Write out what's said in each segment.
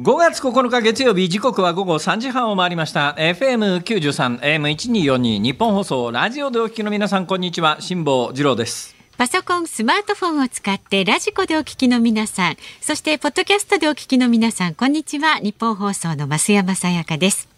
5月9日月曜日時刻は午後3時半を回りました FM93 AM1242 ニッポン放送ラジオでお聞きの皆さんこんにちは辛坊治郎ですパソコン、スマートフォンを使ってラジコでお聞きの皆さん、そしてポッドキャストでお聞きの皆さん、こんにちは。ニッポン放送の増山さやかです。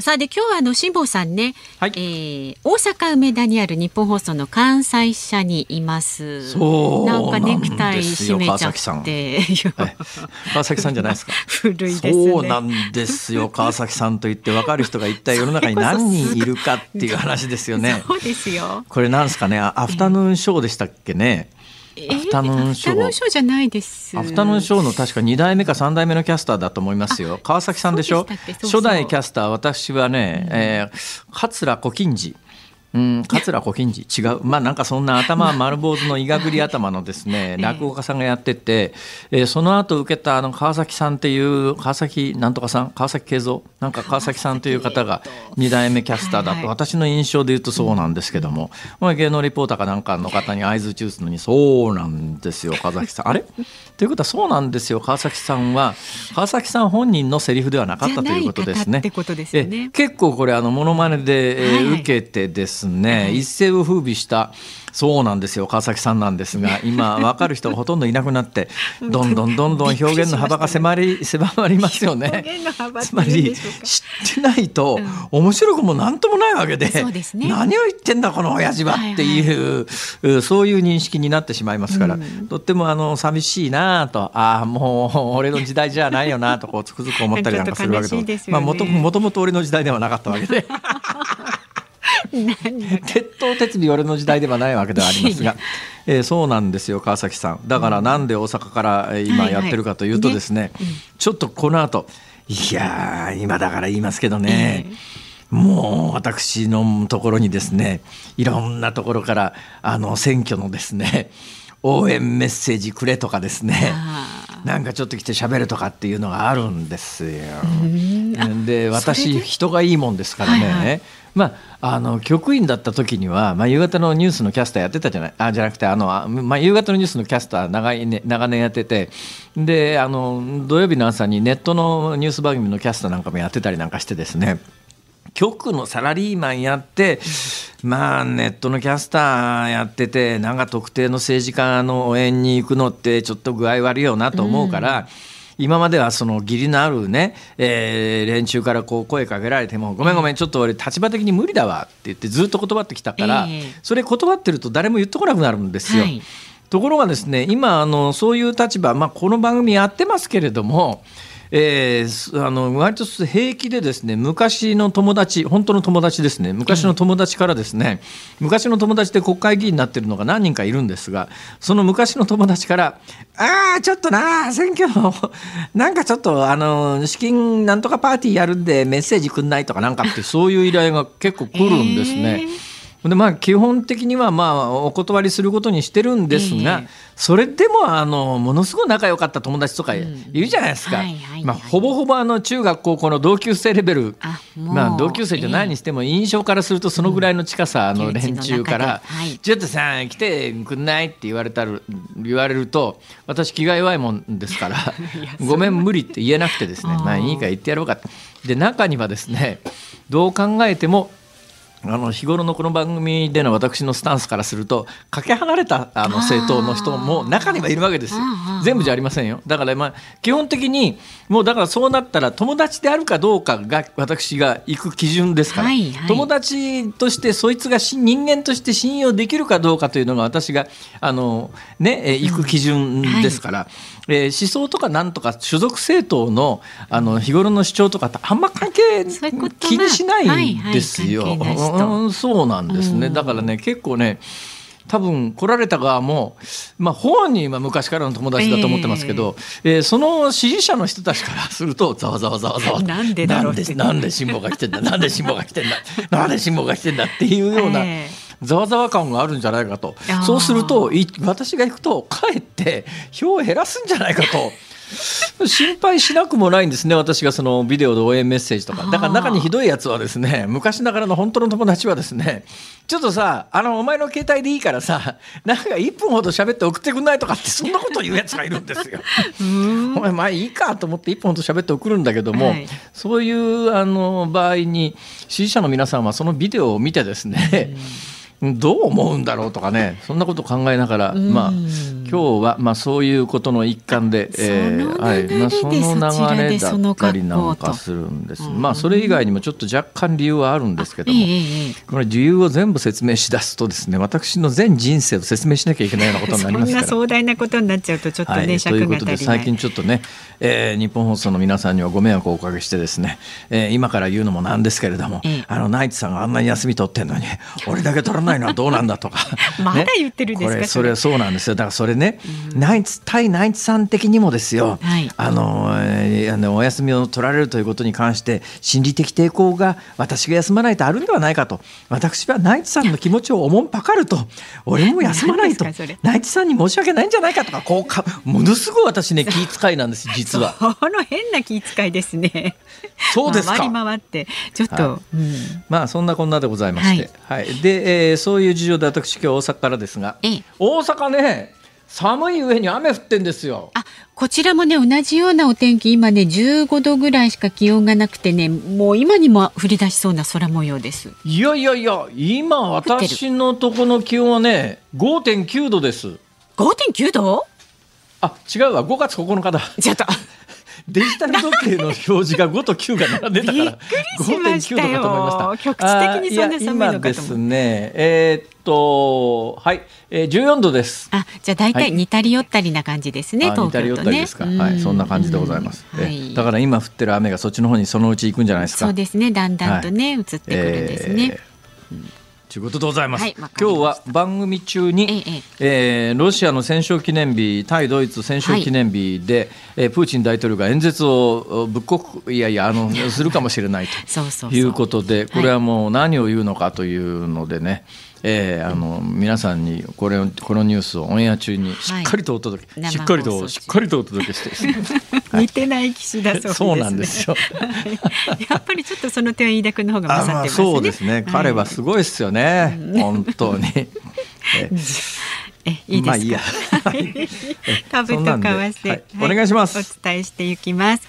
さあで今日はあの辛坊さんね、はい、えー、大阪梅田にある日本放送の関西社にいます。そうなんかネクタイ締めちゃって、川崎さんじゃないですか？古いです、ね、そうなんですよ川崎さんと言って分かる人が一体世の中に何人いるかっていう話ですよね。そうですよ。これなんですかね？アフタヌーンショーでしたっけね？アフタヌーンショー。アフタヌーンショーじゃないです。アフタヌーンショーの確か2代目か3代目のキャスターだと思いますよ。川崎さんでしょ？初代キャスター、私はね、うん、えー、桂小金治。うん、桂小金治違う。まあなんかそんな頭丸坊主のいがぐり頭のですね 落語家さんがやってて、えー、その後受けたあの川崎さんっていう川崎なんとかさん川崎慶三？なんか川崎さんという方が2代目キャスターだと。私の印象で言うとそうなんですけども、うん、芸能リポーターかなんかの方に合図打つのにそうなんですよ川崎さん。あれ？ということはそうなんですよ。川崎さんは川崎さん本人のセリフではなかったということですね。ね。結構これあのモノマネで、えー、受けてですね、はい、一世を風靡したそうなんですよ川崎さんなんですが 今分かる人がほとんどいなくなって どんどんどんどん表現の幅が狭り狭まりますよね。つまり知ってないと面白くも何ともないわけで、うんね、何を言ってんだこの親父はっていう、そういう認識になってしまいますから、うん、とってもあの寂しいなとああもう俺の時代じゃないよなとこうつくづく思ったりなんかするわけでもともと俺の時代ではなかったわけで。鉄頭鉄尾俺の時代ではないわけではありますが、えー、そうなんですよ川崎さん。だからなんで大阪から今やってるかというとですね、はいはいねちょっとこの後いや今だから言いますけどね、えー、もう私のところにですねいろんなところからあの選挙のですね応援メッセージくれとかですねなんかちょっと来て喋るとかっていうのがあるんですよ。で私人がいいもんですからね、はいはいまあ、あの局員だった時には、まあ、夕方のニュースのキャスターやってたじゃない？あじゃなくてあの、まあ、夕方のニュースのキャスター長い、ね、長年やってて。であの土曜日の朝にネットのニュース番組のキャスターなんかもやってたりなんかしてですね。局のサラリーマンやって、まあ、ネットのキャスターやっててなんか特定の政治家の応援に行くのってちょっと具合悪いよなと思うから。うん。今まではその義理のあるね、えー、連中からこう声かけられても「ごめんごめんちょっと俺立場的に無理だわ」って言ってずっと断ってきたから、えー、それ断ってると誰も言ってこなくなるんですよ。はい、ところがですね今あのそういう立場、まあ、この番組やってますけれどもえー、あの割と平気でですね昔の友達本当の友達ですね昔の友達からですね、うん、昔の友達で国会議員になってるのが何人かいるんですがその昔の友達から「ああちょっとな選挙のなんかちょっとあの資金なんとかパーティーやるんでメッセージくんない」とかなんかってそういう依頼が結構来るんですね。えーでまあ基本的にはまあお断りすることにしてるんですが、えー、それでもあのものすごい仲良かった友達とかいるじゃないですか、まあ、ほぼほぼあの中学高校の同級生レベル。まあ、同級生じゃないにしても印象からするとそのぐらいの近さの連中から「ちょっとさ来てくんない?」って言われたら言われると私気が弱いもんですから「ごめん無理」って言えなくてですね。まあいいから言ってやろうかで中にはですねどう考えてもあの日頃のこの番組での私のスタンスからするとかけ離れたあの政党の人も中にはいるわけですよ。全部じゃありませんよ。だからまあ基本的にもうだからそうなったら友達であるかどうかが私が行く基準ですから、はいはい、友達としてそいつが人間として信用できるかどうかというのが私があのね行く基準ですから、うんはい、えー、思想とかなんとか所属政党のあの日頃の主張とかってあんま関係気にしないんですよ。はいはいうん、そうなんですね、だからね結構ね多分来られた側も、まあ、本人は昔からの友達だと思ってますけど、えー、えー、その支持者の人たちからするとざわざわざわざわなんでだろうなんで辛抱が来てんだなんで辛抱が来てんだなんで辛抱が来てんだっていうような。えーざわざわ感があるんじゃないかと。そうすると私が行くとかえって票を減らすんじゃないかと。心配しなくもないんですね私がそのビデオで応援メッセージとか。だから中にひどいやつはですね昔ながらの本当の友達はですねちょっとさあのお前の携帯でいいからさなんか1分ほど喋って送ってくんないとかってそんなこと言うやつがいるんですよ。お前まあいいかと思って1分ほど喋って送るんだけども、はい、そういうあの場合に支持者の皆さんはそのビデオを見てですね、どう思うんだろうとかねそんなこと考えながら、まあ今日はまあそういうことの一環で、えー、はい。まあその流れだったりなんかするんです。まあそれ以外にもちょっと若干理由はあるんですけども、これ理由を全部説明しだすとですね、私の全人生を説明しなきゃいけないようなことになりますから。壮大なことになっちゃうとちょっとね、はい、ということで最近ちょっとね、えー、日本放送の皆さんにはご迷惑をおかけしてですね、えー、今から言うのもなんですけれども、あのナイツさんがあんなに休み取ってんのに俺だけ取らないのはどうなんだとか、まだ言ってるんですか、ね、それはそうなんですよ。だからそれねね、うん、ナイツ対ナイツさん的にもですよ、はい、あのあのお休みを取られるということに関して心理的抵抗が私が休まないとあるんではないかと。私はナイツさんの気持ちをおもんぱかると。俺も休まないと。ナイツさんに申し訳ないんじゃないかと。かこうかものすごい私ね 気遣いなんです実は。この変な気遣いですね。そうですか。回り回って。ちょっと、はい。うん、まあそんなこんなでございまして、はい、はい、で、えー、そういう事情で私今日大阪からですが、大阪ね寒い上に雨降ってんですよ。あ、こちらもね同じようなお天気今ね15度ぐらいしか気温がなくてねもう今にも降り出しそうな空模様です。いやいやいや今私のとこの気温はね5.9度です。5.9度？あ違うわ5月9日だ。ちょっと。デジタル時計の表示が5と9が並んでたから5.9度かと思いました。局地的にそんな寒いのかとですね。えー、っとはい、えー、14度です。あじゃあ大体似たり寄ったりな感じですね。はい、似たり寄ったりですか。はいそんな感じでございます。はい、だから今降ってる雨がそっちの方にそのうち行くんじゃないですか。そうですねだんだんとね、移ってくるんですね。えーということでございます。はい、今日は番組中に、えええー、ロシアの戦勝記念日、対ドイツ戦勝記念日で、はい、えー、プーチン大統領が演説をぶっこくいやいやあのするかもしれないということで、これはもう何を言うのかというのでね。えー、あの皆さんにこれこのニュースをオンエア中にしっかりとお届け、はい、しっかりとしっかりとお届けしてね、はい、似てない騎士だそうです、ね、そうなんですよ。やっぱりちょっとその点飯田君の方が勝ってますね、まあ、そうですね、彼はすごいですよね、本当に。ええ。いいですか？まあいいや。株と為替、はい、お願いします。お伝えしていきます。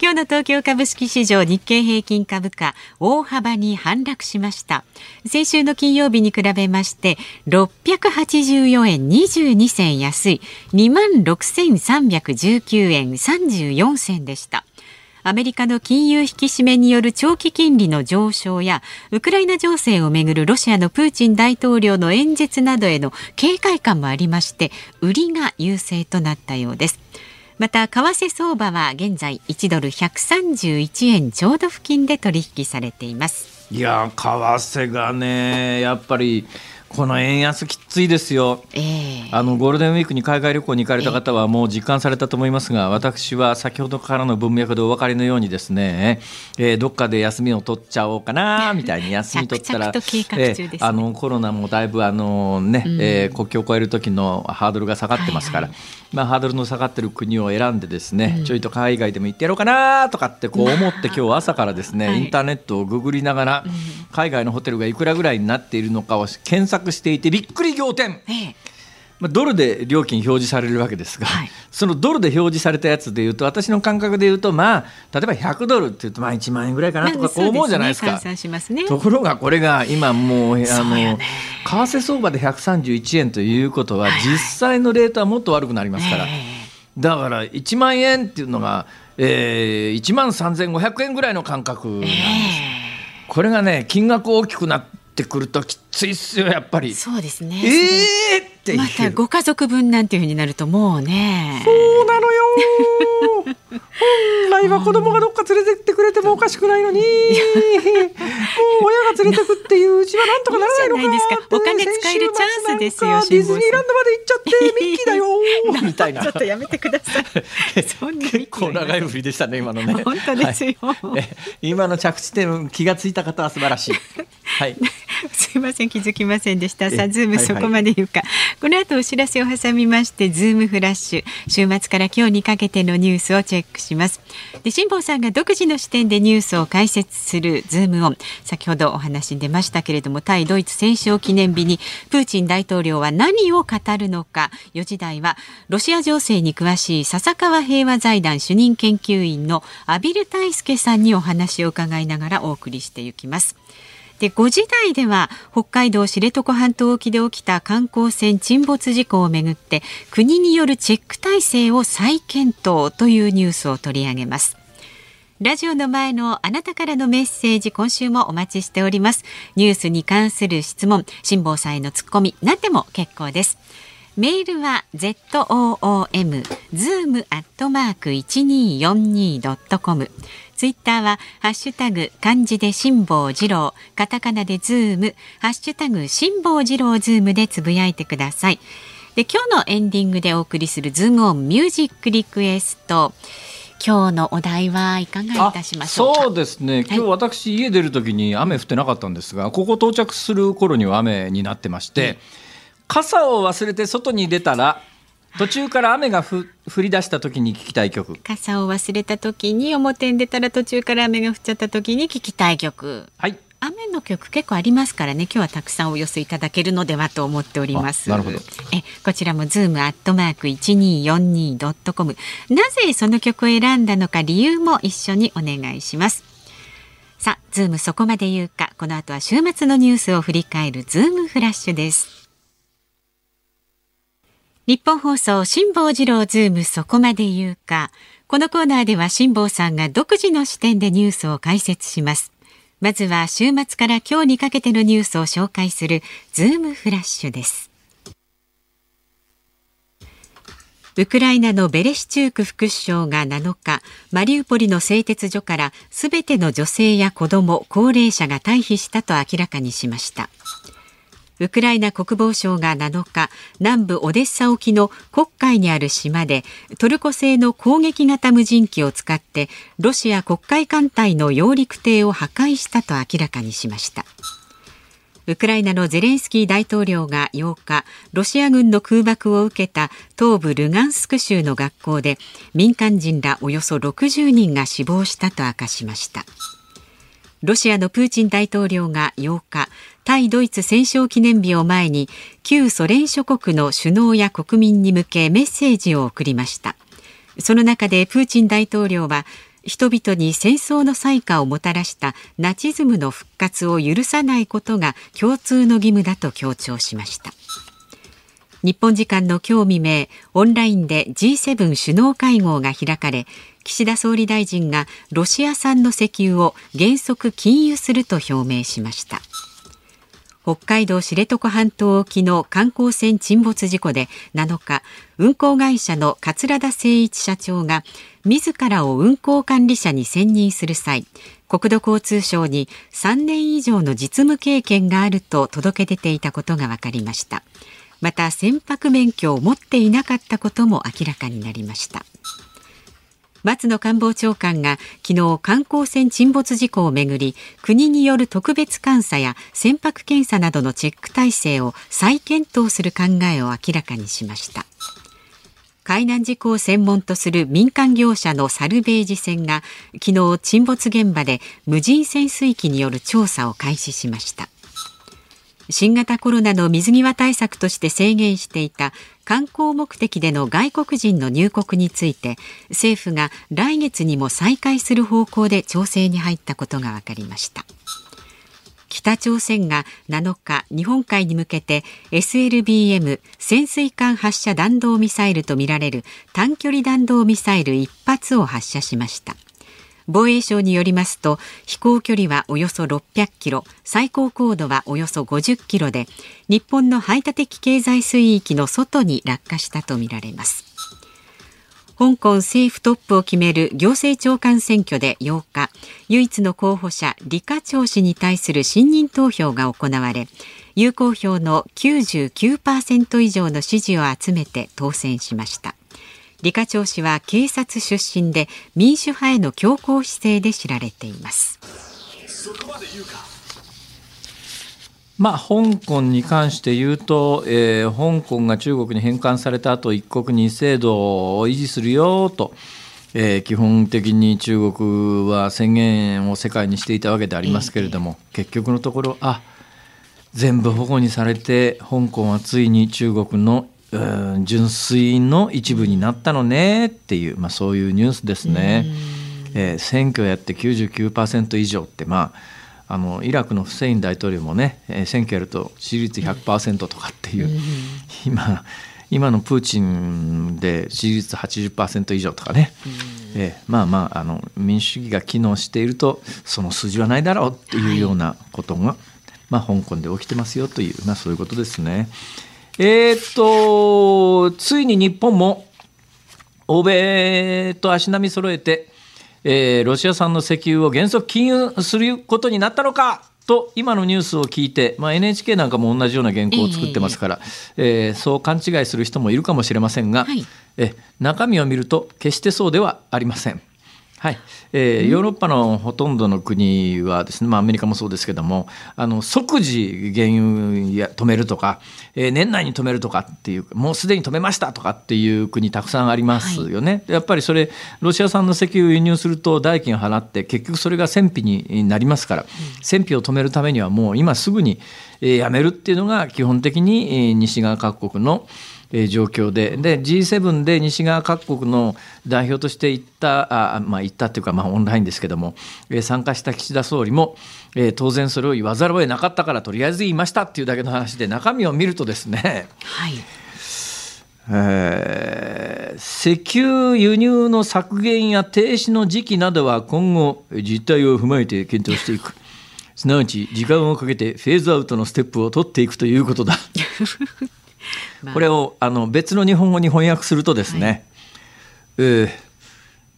今日の東京株式市場日経平均株価大幅に反落しました。先週の金曜日に比べまして684円22銭安い。2万6319円34銭でした。アメリカの金融引き締めによる長期金利の上昇やウクライナ情勢をめぐるロシアのプーチン大統領の演説などへの警戒感もありまして売りが優勢となったようです。また為替相場は現在1ドル131円ちょうど付近で取引されています。いや為替がねやっぱりこの円安きついですよ、えー、あのゴールデンウィークに海外旅行に行かれた方はもう実感されたと思いますが、私は先ほどからの文脈でお分かりのようにですね、えー、どっかで休みを取っちゃおうかな みたいに休み取ったら、ね、えー、あのコロナもだいぶあのね、うん、えー、国境を越える時のハードルが下がってますから、はいはい、まあ、ハードルの下がってる国を選んでですね、うん、ちょいと海外でも行ってやろうかなとかってこう思って今日朝からですね、はい、インターネットをググりながら、海外のホテルがいくらぐらいになっているのかを検索していてびっくり仰天。ええ。まあ、ドルで料金表示されるわけですが、はい、そのドルで表示されたやつでいうと私の感覚でいうとまあ例えば100ドルっていうとまあ1万円ぐらいかなとかこう思うじゃないですか。すね、ところがこれが今もうあの為替相場で131円ということは実際のレートはもっと悪くなりますから、だから1万円っていうのが、えー、1万3500円ぐらいの感覚なんです。これがね金額大きくなっってくるときついっすよやっぱり。そうですね。ええー、ってまたご家族分なんていうふうになるともうね。そうなのよ。本来は子供がどっか連れてってくれてもおかしくないのに。もう親が連れてくっていううちはなんとかならないのかないですかお金使えるチャンスですよディズニーランドまで行っちゃって ミッキーだよ。みたいなちょっとやめてください。結構長い振りでしたね今のね。本当ですよ、はい、今の着地点気がついた方は素晴らしい。はい。すいません気づきませんでした。さあズームそこまで言うか、はいはい、この後お知らせを挟みましてズームフラッシュ週末から今日にかけてのニュースをチェックします。で辛坊さんが独自の視点でニュースを解説するズームオン先ほどお話に出ましたけれども対ドイツ戦勝記念日にプーチン大統領は何を語るのか4時台はロシア情勢に詳しい笹川平和財団主任研究員の阿比留大輔さんにお話を伺いながらお送りしていきます。で5時台では北海道知床半島沖で起きた観光船沈没事故をめぐって国によるチェック体制を再検討というニュースを取り上げます。ラジオの前のあなたからのメッセージ今週もお待ちしております。ニュースに関する質問辛坊さんへのツッコミ何でも結構です。メールは zoom zoom アットマーク一二四二ドットコム。ツイッターはハッシュタグ漢字で辛坊治郎、カタカナでズーム、ハッシュタグ辛坊治郎ズームでつぶやいてください。で今日のエンディングでお送りするズームオンミュージックリクエスト。今日のお題はいかがいたしましょうそうですね。今日私、家出る時に雨降ってなかったんですが、ここ到着する頃には雨になってまして。うん傘を忘れて外に出たら途中から雨が降り出した時に聞きたい曲。傘を忘れた時に表に出たら途中から雨が降っちゃった時に聞きたい曲。はい。雨の曲結構ありますからね。今日はたくさんお寄せいただけるのではと思っております。なるほど。えこちらもズームアットマーク一二四二ドットコム。なぜその曲を選んだのか理由も一緒にお願いします。さあズームそこまで言うか。この後は週末のニュースを振り返るズームフラッシュですニッポン放送辛坊治郎ズームそこまで言うか。このコーナーでは辛坊さんが独自の視点でニュースを解説します。まずは週末から今日にかけてのニュースを紹介するズームフラッシュです。ウクライナのベレシチューク副首相が7日、マリウポリの製鉄所からすべての女性や子ども、高齢者が退避したと明らかにしました。ウクライナ国防省が7日南部オデッサ沖の黒海にある島でトルコ製の攻撃型無人機を使ってロシア黒海艦隊の揚陸艇を破壊したと明らかにしました。ウクライナのゼレンスキー大統領が8日ロシア軍の空爆を受けた東部ルガンスク州の学校で民間人らおよそ60人が死亡したと明かしました。ロシアのプーチン大統領が8日対ドイツ戦勝記念日を前に旧ソ連諸国の首脳や国民に向けメッセージを送りました。その中でプーチン大統領は人々に戦争の災禍をもたらしたナチズムの復活を許さないことが共通の義務だと強調しました。日本時間の今日未明オンラインで G7 首脳会合が開かれ岸田総理大臣がロシア産の石油を原則禁輸すると表明しました。北海道知床半島沖の観光船沈没事故で7日運航会社の桂田精一社長が自らを運航管理者に選任する際国土交通省に3年以上の実務経験があると届け出ていたことが分かりました。また船舶免許を持っていなかったことも明らかになりました。松野官房長官が昨日観光船沈没事故をめぐり国による特別監査や船舶検査などのチェック体制を再検討する考えを明らかにしました。海難事故を専門とする民間業者のサルベージ船が昨日沈没現場で無人潜水機による調査を開始しました。新型コロナの水際対策として制限していた観光目的での外国人の入国について政府が来月にも再開する方向で調整に入ったことが分かりました。北朝鮮が7日日本海に向けて SLBM 潜水艦発射弾道ミサイルとみられる短距離弾道ミサイル1発を発射しました。防衛省によりますと飛行距離はおよそ600キロ最高高度はおよそ50キロで日本の排他的経済水域の外に落下したとみられます。香港政府トップを決める行政長官選挙で8日唯一の候補者李家超氏に対する信任投票が行われ有効票の99%以上の支持を集めて当選しました。李家超氏は警察出身で民主派への強硬姿勢で知られています。まあ、香港に関して言うと、えー、香港が中国に返還された後一国二制度を維持するよと、えー、基本的に中国は宣言を世界にしていたわけでありますけれども、えー、結局のところあ全部保護にされて香港はついに中国の純粋の一部になったのねっていう、まあ、そういうニュースですね。えー、選挙やって99%以上ってまああのイラクのフセイン大統領もね、えー、選挙やると支持率100%とかっていう、今今のプーチンで支持率80%以上とかね、えー、まあまああの民主主義が機能しているとその数字はないだろうっていうようなことが、はい、まあ、香港で起きてますよという、まあ、そういうことですね。えー、っとついに日本も欧米と足並み揃えてえー、ロシア産の石油を原則禁輸することになったのかと今のニュースを聞いて、まあ、NHK なんかも同じような原稿を作ってますから、えー、えー、そう勘違いする人もいるかもしれませんが、はい、え中身を見ると決してそうではありません。はい、えー、ヨーロッパのほとんどの国はですね、まあ、アメリカもそうですけどもあの即時原油や止めるとか、えー、年内に止めるとかっていうもうすでに止めましたとかっていう国たくさんありますよね、はい、やっぱりそれロシア産の石油を輸入すると代金を払って結局それが戦費になりますから、うん、戦費を止めるためにはもう今すぐに、えー、やめるっていうのが基本的に、えー、西側各国のえ状況でで G7 で西側各国の代表として行ったあ、まあ、行ったというか、まあ、オンラインですけども、え参加した岸田総理も、え当然それを言わざるを得なかったからとりあえず言いましたっていうだけの話で中身を見るとですね、はいえー、石油輸入の削減や停止の時期などは今後実態を踏まえて検討していく。すなわち時間をかけてフェーズアウトのステップを取っていくということだ。これをあの別の日本語に翻訳するとですね、はい、えー、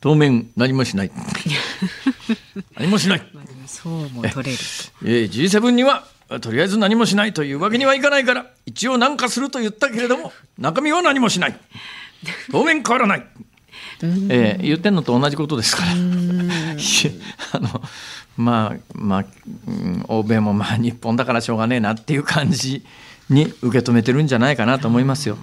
当面何もしない。何もしない。そうも取れるえー、G7 にはとりあえず何もしないというわけにはいかないから一応何かすると言ったけれども 中身は何もしない。当面変わらない、えー、言ってんのと同じことですから。あのまあまあ、欧米もまあ日本だからしょうがねえなっていう感じに受け止めてるんじゃないかなと思いますよ。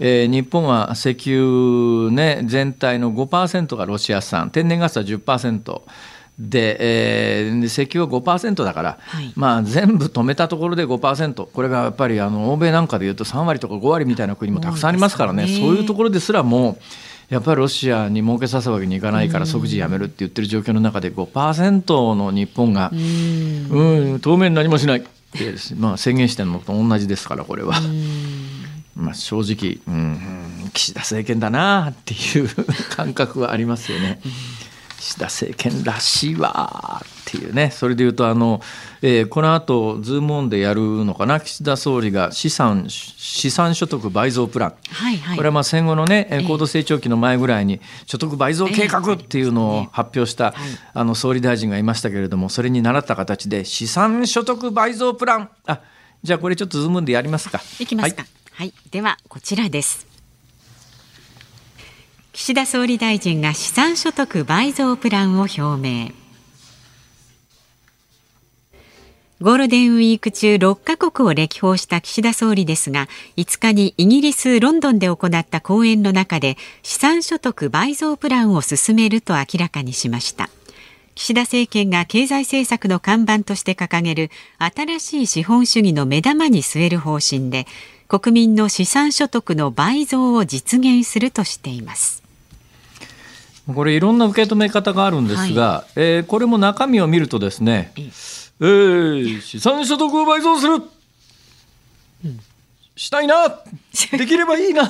えー、日本は石油、ね、全体の5%がロシア産。天然ガスは10%で、えー、石油は5%だから、はい、まあ、全部止めたところで5%これがやっぱりあの欧米なんかでいうと3割とか5割みたいな国もたくさんありますからね、ね、そういうところですらもやっぱりロシアに儲けさせるわけにいかないから即時やめるって言ってる状況の中で5%の日本がうん当面何もしない。で、まあ、宣言してるのと同じですからこれは。まあ、正直、うん、岸田政権だなっていう感覚はありますよね。岸田政権らしいわっていうねそれでいうとあの、えー、この後ズームオンでやるのかな？岸田総理が資産資産所得倍増プラン、はいはい、これはまあ戦後のね高度成長期の前ぐらいに所得倍増計画っていうのを発表した、あの総理大臣がいましたけれどもそれに倣った形で資産所得倍増プラン。あじゃあこれちょっとズームオンでやりますか。いきますか、はい、はい、ではこちらです。岸田総理大臣が資産所得倍増プランを表明ゴールデンウィーク中6カ国を歴訪した岸田総理ですが5日にイギリス・ロンドンで行った講演の中で資産所得倍増プランを進めると明らかにしました。岸田政権が経済政策の看板として掲げる新しい資本主義の目玉に据える方針で国民の資産所得の倍増を実現するとしています。これいろんな受け止め方があるんですが、はい、えー、これも中身を見るとですね、えー、資産所得を倍増する、うん、したいな。できればいいな。あ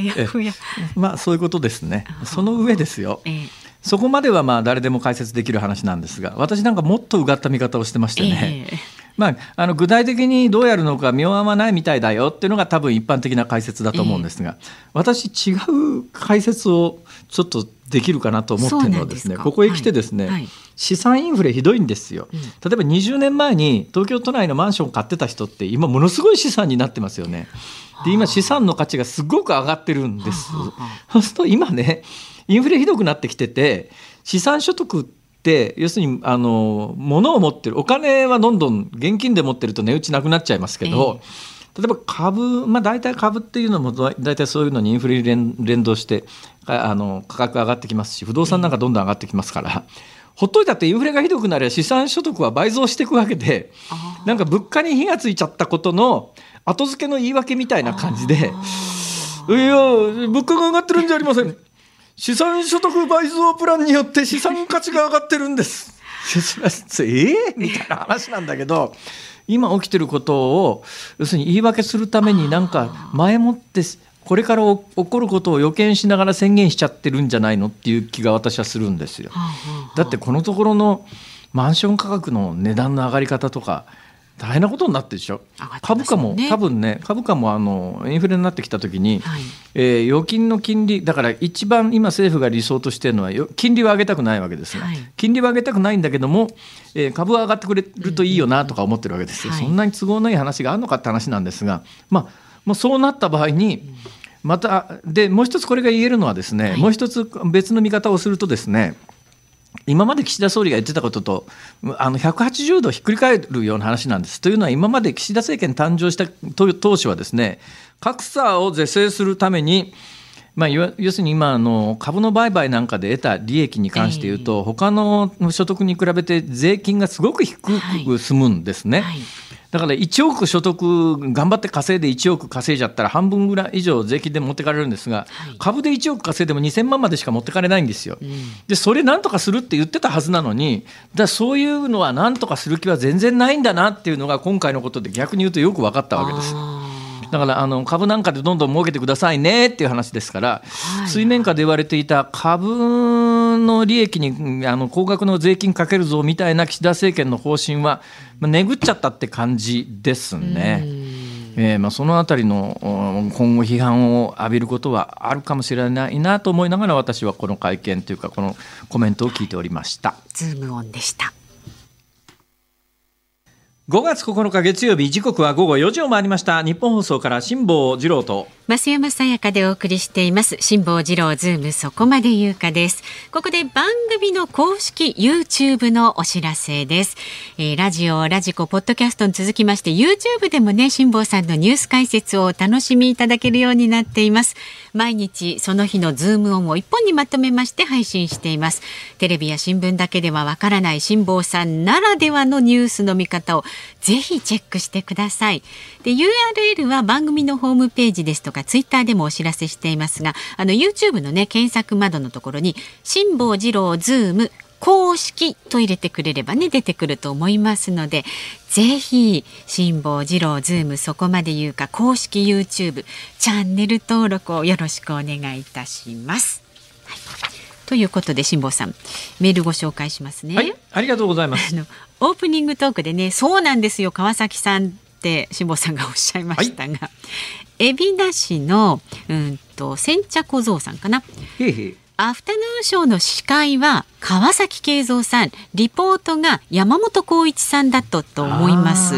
やふや。まあそういうことですね。その上ですよ、えー、そこまではまあ誰でも解説できる話なんですが私なんかもっとうがった見方をしてましてね、えーまあ、あの具体的にどうやるのか妙案はないみたいだよっていうのが多分一般的な解説だと思うんですが、えー、私違う解説をちょっとできるかなと思ってるのはですねここへ来てですね、はいはい、資産インフレひどいんですよ、うん、例えば20年前に東京都内のマンションを買ってた人って今ものすごい資産になってますよね。で今資産の価値がすごく上がってるんです。そうすると今ねインフレひどくなってきてて資産所得っって要するにあの物を持ってるお金はどんどん現金で持ってると値打ちなくなっちゃいますけど、えー、例えば株、まあ、大体株っていうのも大体そういうのにインフレに連動してあの価格上がってきますし不動産なんかどんどん上がってきますから。えーほっといたってインフレがひどくなれば資産所得は倍増していくわけでなんか物価に火がついちゃったことの後付けの言い訳みたいな感じで。いや物価が上がってるんじゃありません。資産所得倍増プランによって資産価値が上がってるんです。ええみたいな話なんだけど。今起きてることを要するに言い訳するためになんか前もってこれから起こることを予見しながら宣言しちゃってるんじゃないのっていう気が私はするんですよ。だってこのところのマンション価格の値段の上がり方とか大変なことになってるでしょ、ね、株価も多分ね株価もあのインフレになってきた時に、はい、えー、預金の金利だから一番今政府が理想としてるのは金利は上げたくないわけですよ、はい、金利は上げたくないんだけども、えー、株は上がってくれるといいよなとか思ってるわけですよ、そんなに都合のいい話があるのかって話なんですがまあもうそうなった場合に、またでもう一つこれが言えるのはですね、はい、もう一つ別の見方をするとですね今まで岸田総理が言ってたこととあの180度ひっくり返るような話なんです。というのは今まで岸田政権誕生した当初はですね格差を是正するためにまあ、要するに今の株の売買なんかで得た利益に関して言うと、他の所得に比べて税金がすごく低く済むんですね。はいはいだから1億所得頑張って稼いで1億稼いじゃったら半分ぐらい以上税金で持ってかれるんですが、はい、株で1億稼いでも2000万までしか持ってかれないんですよ。うん、でそれなんとかするって言ってたはずなのにだそういうのはなんとかする気は全然ないんだなっていうのが今回のことで逆に言うとよく分かったわけです。だからあの株なんかでどんどん儲けてくださいねっていう話ですから、はい、水面下で言われていた株の利益にあの高額の税金かけるぞみたいな岸田政権の方針は、まあ、ねぐっちゃったって感じですね。えーまあ、そのあたりの今後批判を浴びることはあるかもしれないなと思いながら私はこの会見というかこのコメントを聞いておりました。ズームオンでした5月9日月曜日時刻は午後4時を回りました。日本放送から辛坊治郎と。増山さやかでお送りしています。辛坊治郎ズームそこまで言うかです。ここで番組の公式 YouTube のお知らせです、えー、ラジオラジコポッドキャストに続きまして YouTube でもね辛坊さんのニュース解説をお楽しみいただけるようになっています。毎日その日のズームオンを一本にまとめまして配信しています。テレビや新聞だけではわからない辛坊さんならではのニュースの見方をぜひチェックしてくださいで URL は番組のホームページですとかツイッターでもお知らせしていますがあの YouTube のね検索窓のところに辛坊治郎ズーム公式と入れてくれればね出てくると思いますのでぜひ辛坊治郎ズームそこまで言うか公式 YouTube チャンネル登録をよろしくお願いいたします。はい、ということで辛坊さんメールご紹介しますね。はい、ありがとうございます。オープニングトークでねそうなんですよ川崎さんって辛坊さんがおっしゃいましたが、はい、海老名市のうんと先茶小僧さんかな。へへアフタヌーンショーの司会は川崎慶三さん、リポートが山本浩一さんだったと思います。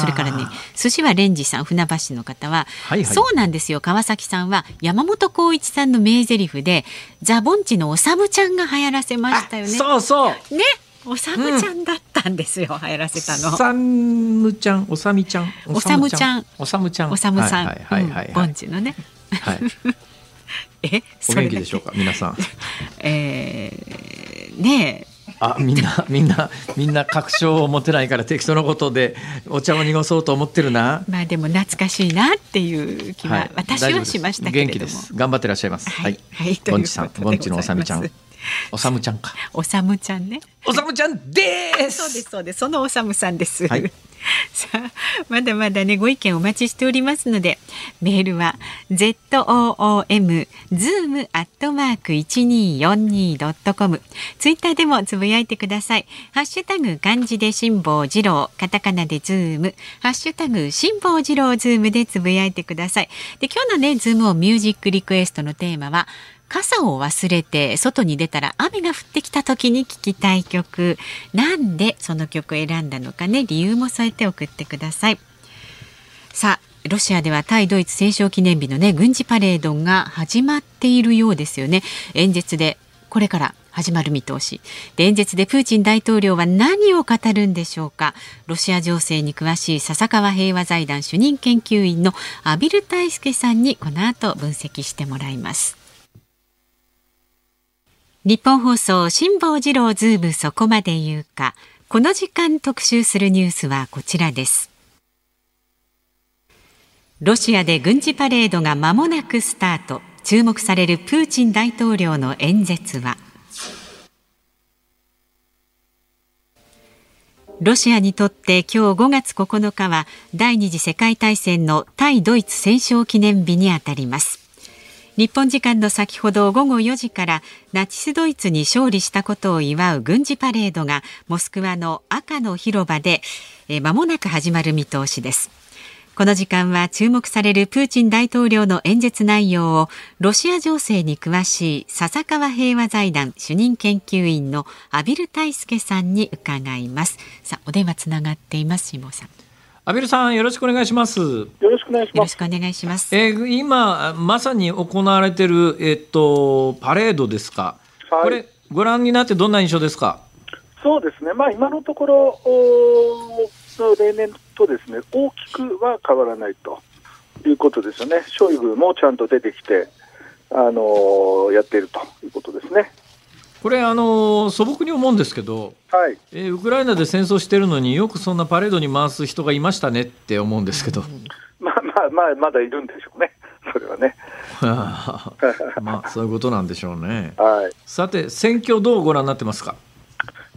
それからね、寿司はレンジさん、船橋の方は、はいはい、そうなんですよ。川崎さんは山本浩一さんの名台詞で、ザボンチのおさむちゃんが流行らせましたよね。そうそう。ね。おさむちゃんだったんですよ、うん、流行らせたの。おさむちゃん、おさみちゃん。おさむちゃん。おさむちゃん。おさむさん。はいはいはい、はい、のね。はい。え、お元気でしょうか、皆さん。えー、ねあみんなみんなみんな確証を持てないから適当なことでお茶を濁そうと思ってるなまあでも懐かしいなっていう気は、はい、私はしましたけれども元気です頑張ってらっしゃいますはい、はい、ゴンチさんゴンチのおさみちゃんおさむちゃんか。おさむちゃんね。おさむちゃんです。そうですそうです。そのおさむさんです。はい、さあまだまだねご意見お待ちしておりますのでメールは z o o m zoom アットマーク一二四二ドットコム。ツイッターでもつぶやいてください。ハッシュタグ漢字で辛坊治郎、カタカナでズーム、ハッシュタグ辛坊治郎ズームでつぶやいてください。で今日のねズームをミュージックリクエストのテーマは傘を忘れて外に出たら雨が降ってきた時に聴きたい曲。なんでその曲を選んだのかね。理由も添えて送ってください。さあロシアでは対ドイツ戦勝記念日のね軍事パレードが始まっているようですよね。演説でこれから始まる見通し。で演説でプーチン大統領は何を語るんでしょうか。ロシア情勢に詳しい笹川平和財団主任研究員の阿比留大輔さんにこの後分析してもらいます。日本放送辛坊治郎ズームそこまで言うか。この時間特集するニュースはこちらです。ロシアで軍事パレードが間もなくスタート。注目されるプーチン大統領の演説は。ロシアにとって今日5月9日は第二次世界大戦の対ドイツ戦勝記念日にあたります。日本時間の先ほど午後4時からナチスドイツに勝利したことを祝う軍事パレードがモスクワの赤の広場で間もなく始まる見通しです。この時間は注目されるプーチン大統領の演説内容をロシア情勢に詳しい笹川平和財団主任研究員の阿比留大輔さんに伺います。さあお電話つながっています下さん。阿比留さんよろしくお願いします。よろしくお願いします。よろしくお願いします。えー、今まさに行われているえっとパレードですか、はい、これご覧になってどんな印象ですか？そうですね。まあ今のところ例年とですね大きくは変わらないということですよね、ショイグもちゃんと出てきて、あのー、やっているということですね。これあの素朴に思うんですけど、はいえー、ウクライナで戦争してるのによくそんなパレードに回す人がいましたねって思うんですけど、まあまあまあまだいるんでしょうね、それはね。まあそういうことなんでしょうね。はい、さて選挙どうご覧になってますか？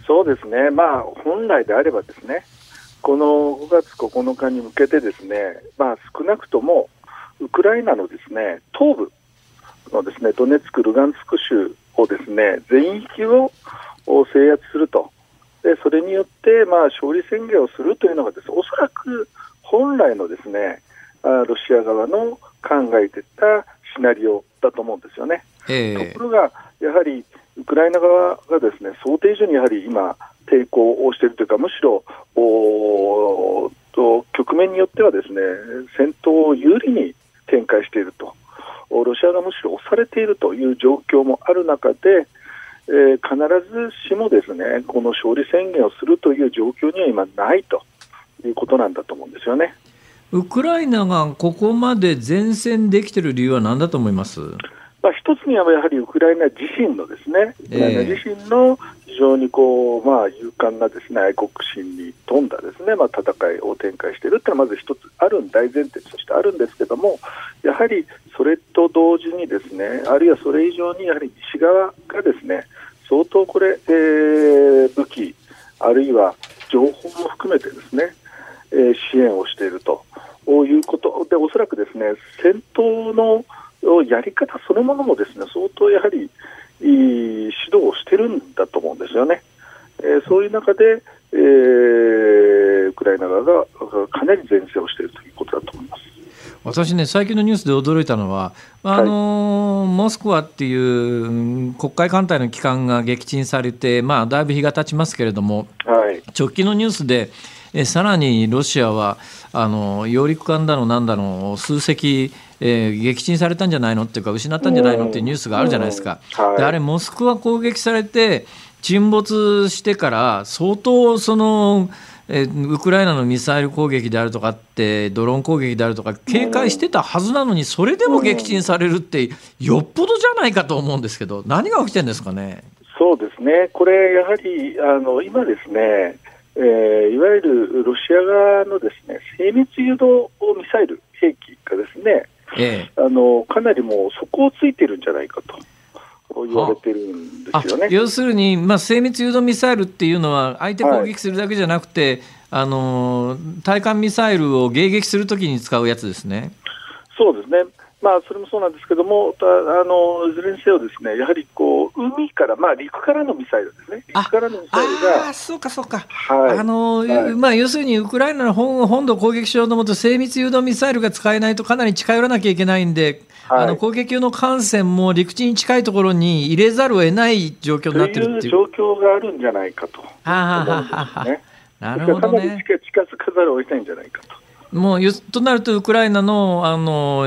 そうですね。まあ本来であればですね、この5月9日に向けてですね、まあ、少なくともウクライナのですね東部のですねドネツク、ルガンスク州をですね全域を制圧すると、でそれによって、まあ、勝利宣言をするというのがです、ね、おそらく本来のですねロシア側の考えてたシナリオだと思うんですよね。えー、ところが、やはりウクライナ側がですね想定以上にやはり今、抵抗をしているというか、むしろおと局面によってはですね戦闘を有利に展開していると、ロシアがむしろ押されているという状況もある中で、えー、必ずしもですねこの勝利宣言をするという状況には今ないということなんだと思うんですよね。ウクライナがここまで前線できている理由は何だと思います？まあ、一つにはやはりウクライナ自身のですね、ウクライナ自身の非常にこう、まあ、勇敢なですね愛国心に富んだですね、まあ、戦いを展開しているというのはまず一つある大前提としてあるんですけども、やはりそれと同時にですね、あるいはそれ以上にやはり西側がですね、相当これ、えー、武器、あるいは情報も含めてですね、えー、支援をしているということで、おそらくですね、戦闘のやり方そのものもですね相当やはり指導をしてるんだと思うんですよね。えー、そういう中で、えー、ウクライナ側がかなり前線をして私ね、最近のニュースで驚いたのは、あの、はい、モスクワっていう黒海艦隊の機関が撃沈されて、まあ、だいぶ日が経ちますけれども、はい、直近のニュースで、えさらにロシアはあの揚陸艦だのなんだの数隻、えー、撃沈されたんじゃないの？っていうか失ったんじゃないの？っていうニュースがあるじゃないですか。であれモスクワ攻撃されて沈没してから相当そのえウクライナのミサイル攻撃であるとかってドローン攻撃であるとか警戒してたはずなのにそれでも撃沈されるってよっぽどじゃないかと思うんですけど何が起きてるんですかね？そうですねこれやはりあの今ですねえー、いわゆるロシア側のですね精密誘導ミサイル兵器がですね、ええ、あのかなりもう底をついてるんじゃないかと。言われてるんですよね。要するに、まあ、精密誘導ミサイルっていうのは相手攻撃するだけじゃなくて、はい、あの対艦ミサイルを迎撃するときに使うやつですね。そうですねまあ、それもそうなんですけども、あのいずれにせよ、ですねやはりこう海から、まあ、陸からのミサイルですね、陸からのミサイルが。あそうか、そうか、はい。あの、はい、まあ、要するにウクライナの本本土を攻撃しようと思うと、精密誘導ミサイルが使えないとかなり近寄らなきゃいけないんで、はい、あの攻撃用の艦船も陸地に近いところに入れざるを得ない状況になってるっていう。状況があるんじゃないかと、あはははなるほどね。かなり近づかざるを得ないんじゃないかと。もうとなると、ウクライナのあの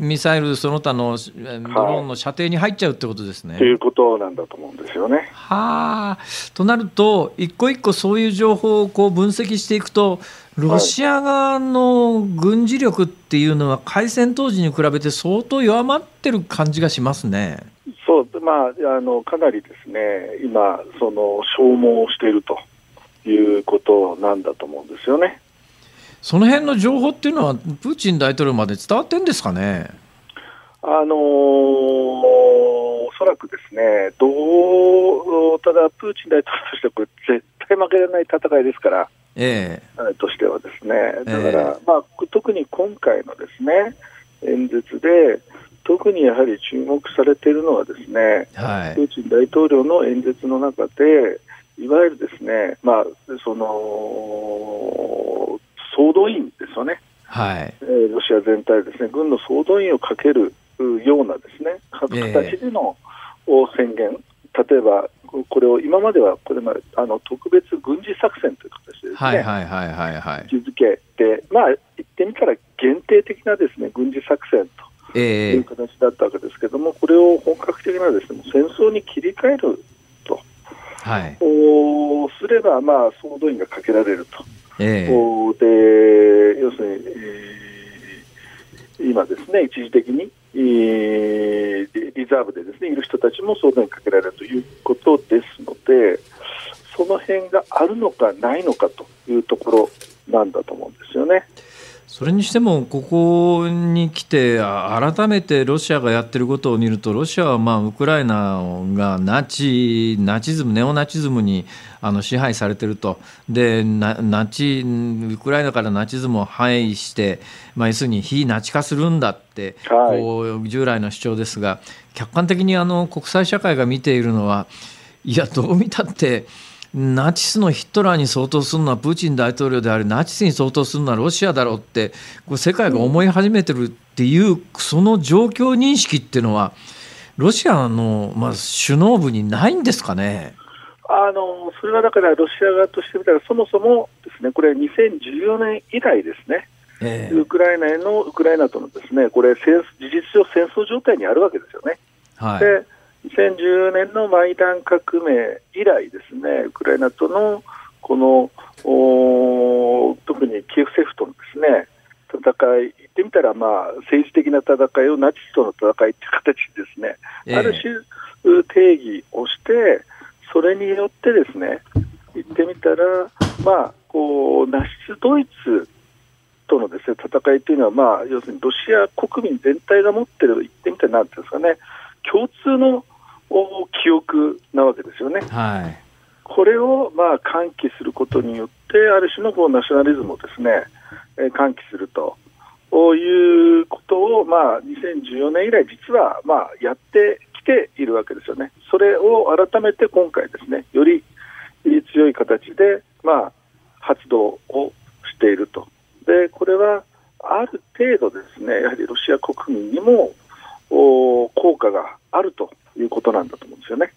ミサイル、その他のドローンの射程に入っちゃうってことですね。と、はい、いうことなんだと思うんですよね。はあ、となると、一個一個そういう情報をこう分析していくと、ロシア側の軍事力っていうのは、開戦当時に比べて相当弱まってる感じがしますね。そうまあ、あのかなりですね、今、その消耗しているということなんだと思うんですよね。その辺の情報っていうのは、プーチン大統領まで伝わってんですかね？あのー、おそらくですね、どうただ、プーチン大統領としては、これ、絶対負けられない戦いですから、ええ。としてはですね、だから、えまあ、特に今回のですね演説で、特にやはり注目されているのはですね、はい、プーチン大統領の演説の中で、いわゆるですね、まあ、その総動員ですよね、はい。えー、ロシア全体ですね、軍の総動員をかけるようなですね、形での宣言、例えばこれを今まではこれまであの特別軍事作戦という形でですね、はいはいはいはいはい、位置づけて、まあ、言ってみたら限定的なですね軍事作戦という形だったわけですけれども、えー、これを本格的なですね戦争に切り替えると、はい、おすれば、まあ、総動員がかけられると。えー、で要するに、えー、今ですね、一時的に、えー、リザーブでですねいる人たちも相談にかけられるということですので、その辺があるのかないのかというところなんだと思うんですよね。それにしても、ここに来て、改めてロシアがやってることを見ると、ロシアはまあウクライナがナチナチズム、ネオナチズムにあの支配されてると、でナチウクライナからナチズムを排して、まあ、要するに非ナチ化するんだって、はい、こう従来の主張ですが、客観的にあの国際社会が見ているのは、いや、どう見たって、ナチスのヒトラーに相当するのはプーチン大統領でありナチスに相当するのはロシアだろうってこう世界が思い始めてるっていう、その状況認識っていうのはロシアの、まあ、首脳部にないんですかね。あのそれはだからロシア側としてみたらそもそもですねこれ2014年以来ですね。えー、ウクライナへのウクライナとのですねこれ事実上戦争状態にあるわけですよね。はい、で2014年のマイダン革命以来ですね、ウクライナとのこの特にキエフ政府とのですね戦い、言ってみたら、まあ、政治的な戦いをナチスとの戦いという形でですね、えー、ある種定義をして、それによってですね、言ってみたら、まあ、こうナチスドイツとのです、ね、戦いというのは、まあ、要するにロシア国民全体が持っている、言ってみたらなんていうんですかね、共通の記憶なわけですよね。はい、これをまあ喚起することによって、ある種のこうナショナリズムをですね、えー、喚起するということを、まあ、2014年以来、実はまあやってきているわけですよね。それを改めて今回ですね、より強い形で、まあ、発動をしていると。で、これはある程度ですね、やはりロシア国民にも効果があるということなんだと思うんですよね。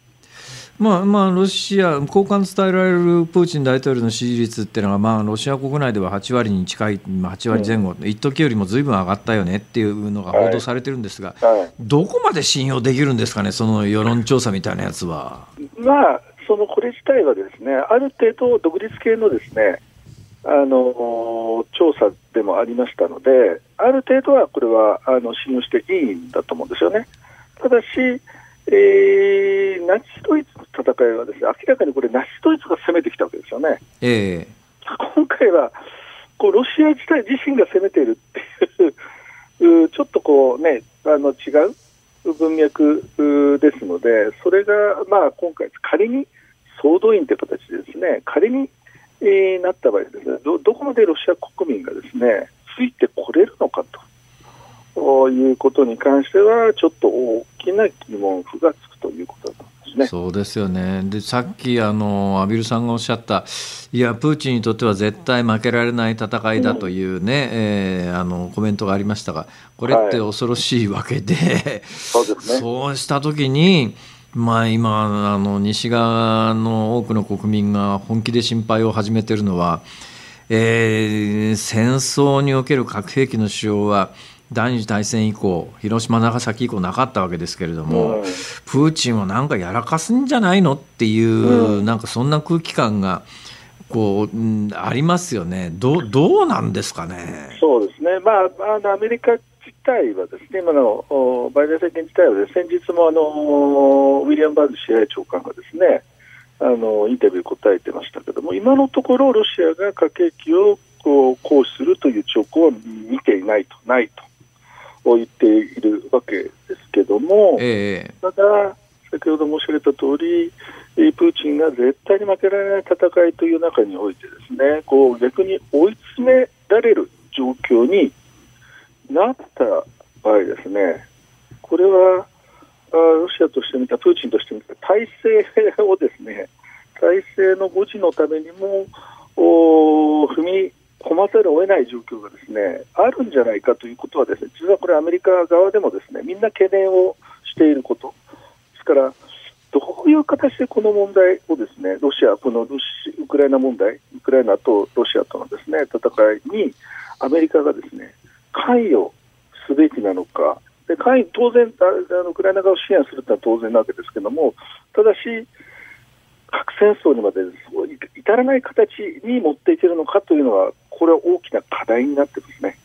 まあまあ、ロシア、交換伝えられるプーチン大統領の支持率っていうのが、まあ、ロシア国内では8割に近い、8割前後、うん、一時よりもずいぶん上がったよねっていうのが報道されてるんですが、はいはい、どこまで信用できるんですかね、その世論調査みたいなやつは。まあ、そのこれ自体はですね、ある程度、独立系のですね、あの調査でもありましたので、ある程度はこれはあの信用していいんだと思うんですよね。ただし、えー、ナチスドイツの戦いはですね明らかにこれ、ナチスドイツが攻めてきたわけですよね。えー、今回はこうロシア自体自身が攻めているっていうちょっとこうねあの違う文脈ですので、それがまあ今回、仮に総動員という形でですね仮に、えー、なった場合ですねど、どこまでロシア国民がですねついてこれるのかと。ということに関しては、ちょっと大きな疑問符がつくということだと思いますね。そうですよね。で、さっき、あの、畔蒜さんがおっしゃった、いや、プーチンにとっては絶対負けられない戦いだというね、うん、えー、あの、コメントがありましたが、これって恐ろしいわけで、はい、そうですね。そうしたときに、まあ、今あの西側の多くの国民が本気で心配を始めているのはえー、戦争における核兵器の使用は第二次大戦以降広島長崎以降なかったわけですけれども、うん、プーチンはなんかやらかすんじゃないのっていう、うん、なんかそんな空気感がこう、うん、ありますよね。どどうなんですかね？そうですね、まあ、あのアメリカ自体はですね今のバイデン政権自体は、ね、先日もあのウィリアム・バーズ支配長官がですねあのインタビュー答えてましたけども今のところロシアが核兵器をこう行使するという兆候は見ていないとないと言っているわけですけども、えー、ただ先ほど申し上げた通りプーチンが絶対に負けられない戦いという中においてですねこう逆に追い詰められる状況になった場合ですねこれはロシアとしてみたプーチンとしてみた体制をですね体制の保持のためにも踏み込まざるを得ない状況がですねあるんじゃないかということはですね実はこれアメリカ側でもですねみんな懸念をしていること。ですからどういう形でこの問題をですねロシアこのロシウクライナ問題ウクライナとロシアとのですね戦いにアメリカがですね関与すべきなのか。で関与当然あのウクライナ側を支援するというのは当然なわけですけどもただし核戦争にまで至らない形に持っていけるのかというのはこれは大きな課題になってますね。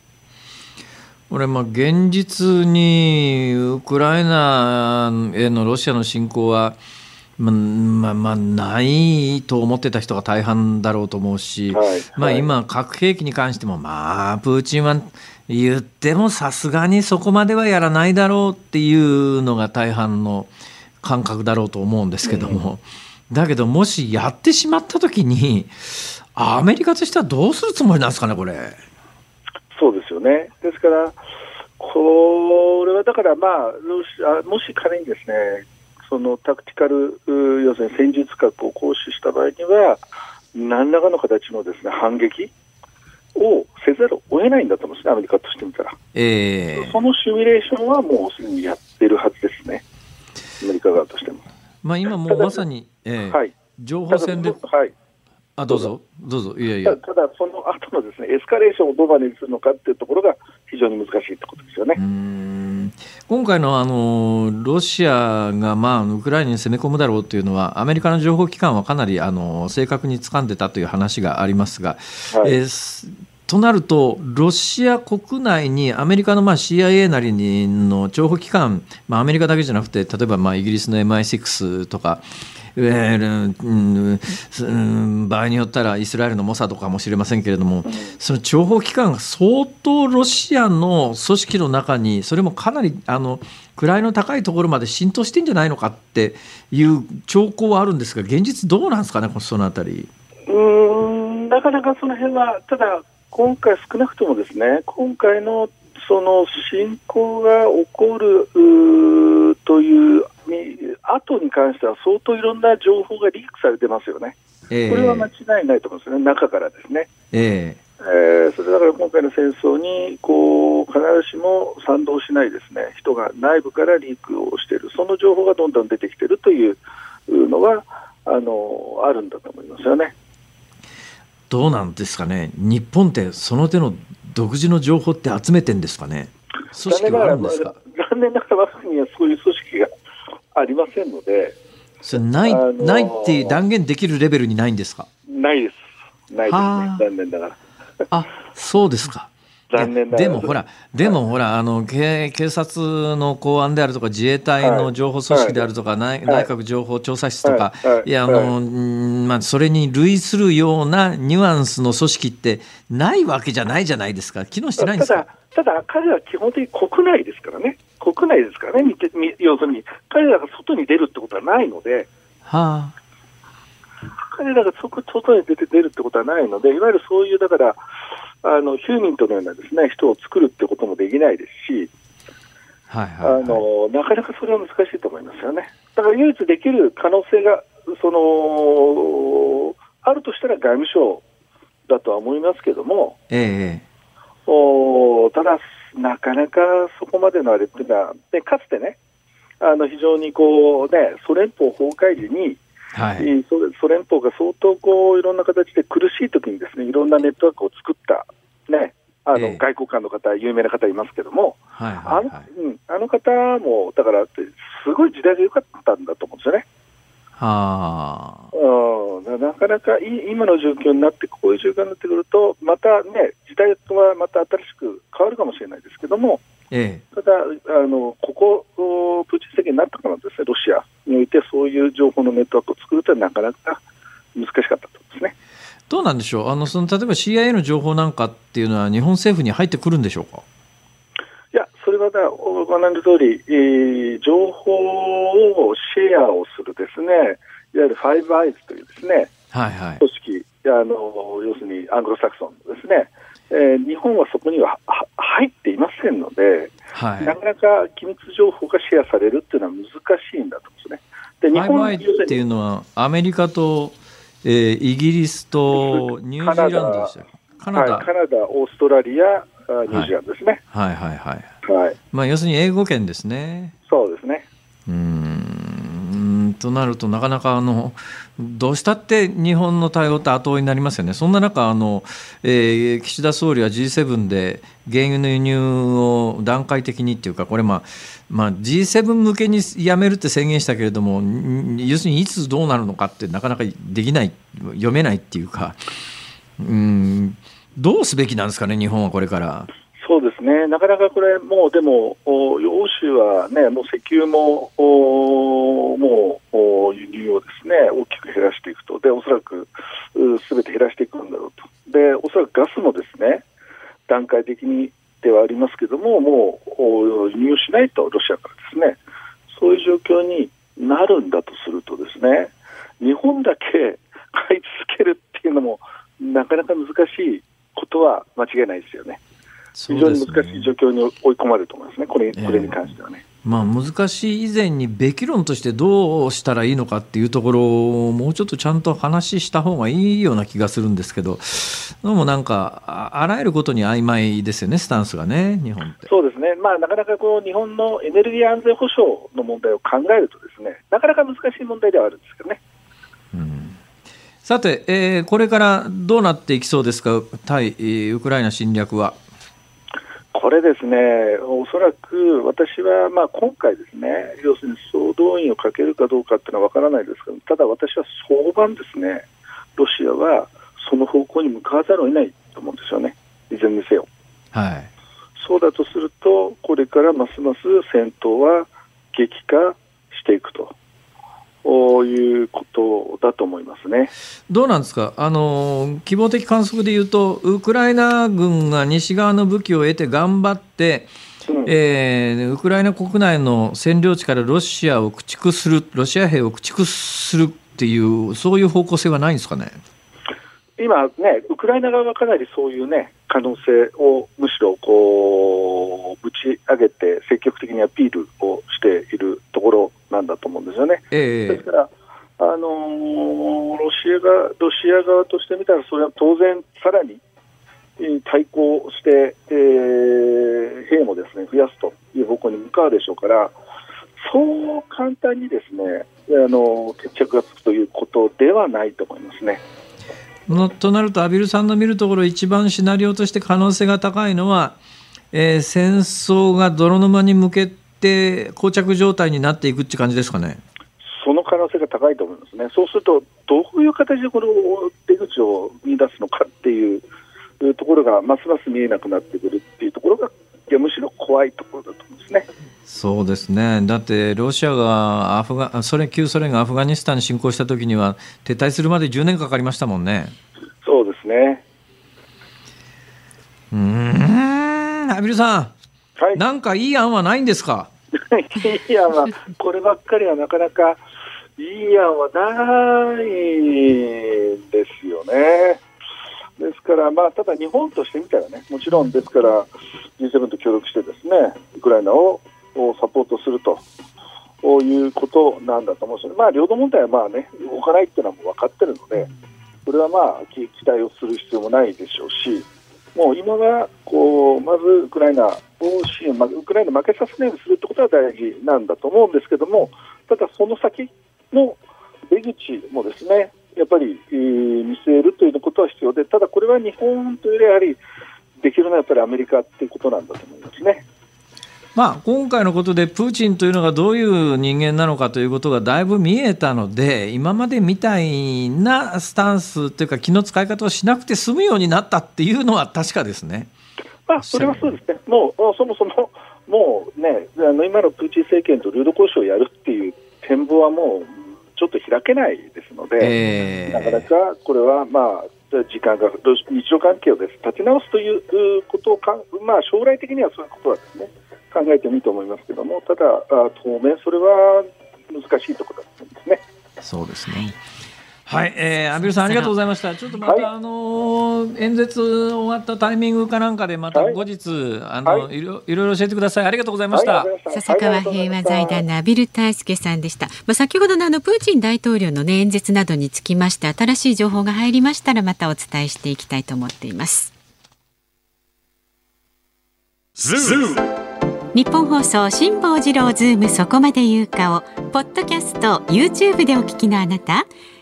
これまあ現実にウクライナへのロシアの侵攻は、まあまあ、ないと思ってた人が大半だろうと思うし、はいはい、まあ、今、核兵器に関しても、まあ、プーチンは言ってもさすがにそこまではやらないだろうっていうのが大半の感覚だろうと思うんですけども、うん、だけどもしやってしまった時にアメリカとしてはどうするつもりなんですかね、これ。そうですよね。ですから、これはだから、まあ、ロシアもし仮にですね、そのタクティカル、要するに戦術核を行使した場合には、何らかの形のですね反撃をせざるを得ないんだと思うんですね、アメリカとしてみたら。えー、そのシミュレーションはもうすでにやってるはずですね、アメリカ側としても。まあ、今もうまさに、えーはい、情報戦で、はい、あどうぞ、どうぞ、いやいや。ただ、その後のですねエスカレーションをどこまでにするのかっていうところが非常に難しいってことですよね。今回のあのロシアが、まあ、ウクライナに攻め込むだろうというのは、アメリカの情報機関はかなりあの正確に掴んでたという話がありますが、はい、えー、となると、ロシア国内にアメリカのまあ CIA なりの情報機関、まあ、アメリカだけじゃなくて、例えばまあイギリスの MI6 とか、うん、場合によったらイスラエルのモサドかもしれませんけれども、その諜報機関が相当ロシアの組織の中に、それもかなりあの位の高いところまで浸透してんじゃないのかっていう兆候はあるんですが、現実どうなんですかね、そのあたり。うんなかなかその辺は、ただ、今回、少なくともですね、今回のその侵攻が起こるという後に関しては相当いろんな情報がリークされてますよね、えー、これは間違いないと思うんですね、中からですね。えーえー、それだから今回の戦争にこう必ずしも賛同しないですね。人が内部からリークをしている、その情報がどんどん出てきているというのはあのあるんだと思いますよね。どうなんですかね、日本ってその手の独自の情報って集めてんですかね、組織はあるんですか？残念ながら、我が国はそういう組織がありませんので、それない、ないって断言できるレベルにないんですか？ないです、ないですね、残念ながら。あそうですか。残念でもほら、でもほら、あの警警察の公安であるとか、自衛隊の情報組織であるとか、はい、内閣情報調査室とか、はい、い。やあの、まあ、それに類するようなニュアンスの組織ってないわけじゃないじゃないですか、機能してないんですか？ただ、彼らは基本的に国内ですからね、国内ですからね、見て要するに、彼らが外に出るってことはないので。はあ。彼らが外に出て出るってことはないので、いわゆるそういう、だから、あのヒューミントのようなです、ね、人を作るってこともできないですし、はいはいはい、あのなかなかそれは難しいと思いますよね。だから唯一できる可能性がそのあるとしたら外務省だとは思いますけども、ええ、おただ、なかなかそこまでのあれっていうのは、でかつてね、あの非常にこう、ね、ソ連邦崩壊時に、はい、ソ連邦が相当こういろんな形で苦しい時にですねいろんなネットワークを作った、ね、あの、え外交官の方、有名な方いますけども、はいはいはい、あのうん、あの方も、だから、すごい時代が良かったんだと思うんですよね。はあ、うん、なかなか今の状況になって、こういう状況になってくると、またね、時代はまた新しく変わるかもしれないですけども、ええ、ただあの、ここ、プーチン政権になったからですね、ロシアにおいて、そういう情報のネットワークを作るというのはなかなか難しかったとですね。どうなんでしょう？あのその例えば CIA の情報なんかっていうのは、日本政府に入ってくるんでしょうか？いや、それはだご覧の通り、えー、情報をシェアをするですね、いわゆるファイブアイズというですね、はいはい、組織あの、要するにアングロサクソンですね、えー、日本はそこには入っていませんので、はい、なかなか機密情報がシェアされるっていうのは難しいんだと思うんですね。で日本っていうのは、アメリカとえー、イギリスとニュージーランドでしたカナダ、はい、カナダ、オーストラリア、ニュージーランドですね。はい、はい、はいはい。はい、まあ、要するに英語圏ですね。そうですね。うんとなるとなかなかあのどうしたって日本の対応って後追いになりますよね、そんな中あの、えー、岸田総理は G7 で原油の輸入を段階的にっていうか、これ、まあまあ、G7 向けにやめるって宣言したけれども、要するにいつどうなるのかって、なかなかできない、読めないっていうか、うんどうすべきなんですかね、日本はこれから。そうですね、なかなかこれ、もうでも、欧州はね、もう石油ももう輸入をですね大きく減らしていくと、でおそらくすべて減らしていくんだろうと、でおそらくガスもですね段階的にではありますけども、もう輸入しないと、ロシアからですね、そういう状況になるんだとすると、ですね日本だけ買い続けるっていうのも、なかなか難しいことは間違いないですよね。非常に難しい状況に追い込まれると思いますね、これこれに関してはね。えー、まあ、難しい以前に、べき論としてどうしたらいいのかっていうところを、もうちょっとちゃんと話した方がいいような気がするんですけど、どうもなんか、あらゆることに曖昧ですよね、スタンスがね、日本って。そうですね、まあ、なかなかこう日本のエネルギー安全保障の問題を考えると、ですねなかなか難しい問題ではあるんですけどね。うん。さて、えー、これからどうなっていきそうですか、対ウクライナ侵略は。これですね、おそらく私はまあ今回、ですね要するに総動員をかけるかどうかっていうのは分からないですけど、ただ私は早晩、ですねロシアはその方向に向かわざるを得ないと思うんですよね、いずれにせよ。はい、そうだとすると、これからますます戦闘は激化していくと。いうことだと思いますね。どうなんですか？あの、希望的観測でいうと、ウクライナ軍が西側の武器を得て頑張って、うん、えー、ウクライナ国内の占領地からロシアを駆逐する、ロシア兵を駆逐するっていう、そういう方向性はないんですかね？今ね、ウクライナ側がかなりそういうね、可能性をむしろこうぶち上げて、積極的にアピールをしているところなんだと思うんですよね。えー、ですから、あのー、ロシアがロシア側としてみたら、それは当然、さらに対抗して、えー、兵もですね増やすという方向に向かうでしょうから、そう簡単にですねあの決着がつくということではないと思いますね。となると、畔蒜さんの見るところ、一番シナリオとして可能性が高いのは、えー、戦争が泥沼に向けて、膠着状態になっていくって感じですかね？その可能性が高いと思いますね、そうすると、どういう形でこの出口を見出すのかっていうところが、ますます見えなくなってくるっていうところが、いやむしろ怖いところだと思うんですね。そうですねだってロシアがアフガソ連旧ソ連がアフガニスタンに侵攻したときには撤退するまで10年かかりましたもんね。そうですねうん、アビルさん、はい、なんかいい案はないんですか？いい案は、こればっかりはなかなかいい案はないんですよね。ですから、まあ、ただ日本としてみたらね、もちろんですから、G7 と協力してですね、ウクライナをサポートするということなんだと思うんですよ、まあ、領土問題はまあ、ね、動かないっていうのはもう分かってるので、これはまあ期待をする必要もないでしょうし、もう今はこうまずウクライナを支援、ウクライナ負けさせないようにするってことは大事なんだと思うんですけども、ただその先の出口もですねやっぱり、えー、見据えるということは必要で、ただこれは日本というよりやはりできるのはやっぱりアメリカっていうことなんだと思いますね。まあ、今回のことでプーチンというのがどういう人間なのかということがだいぶ見えたので今までみたいなスタンスというか気の使い方をしなくて済むようになったっていうのは確かですね。まあ、それはそうですね、もうそもそももうね、あの今のプーチン政権と領土交渉をやるっていう展望はもうちょっと開けないですので、えー、なかなかこれはまあ時間が日常関係をです立て直すということをか、まあ、将来的にはそういうことはですね考えてもいいと思いますけども、ただ、当面、それは難しいところだと思いますね。そうですね。はい、えー、アビルさんありがとうございました。ちょっとまた、はい、あの演説終わったタイミングかなんかでまた後日、はい、あの、はい、いろいろ教えてください。ありがとうございました。笹川平和財団のアビル大輔さんでした。まあ先ほどのあのプーチン大統領の、ね、演説などにつきまして新しい情報が入りましたらまたお伝えしていきたいと思っています。ズー日本放送辛坊治郎ズームそこまで言うかをポッドキャスト YouTube でお聞きのあなた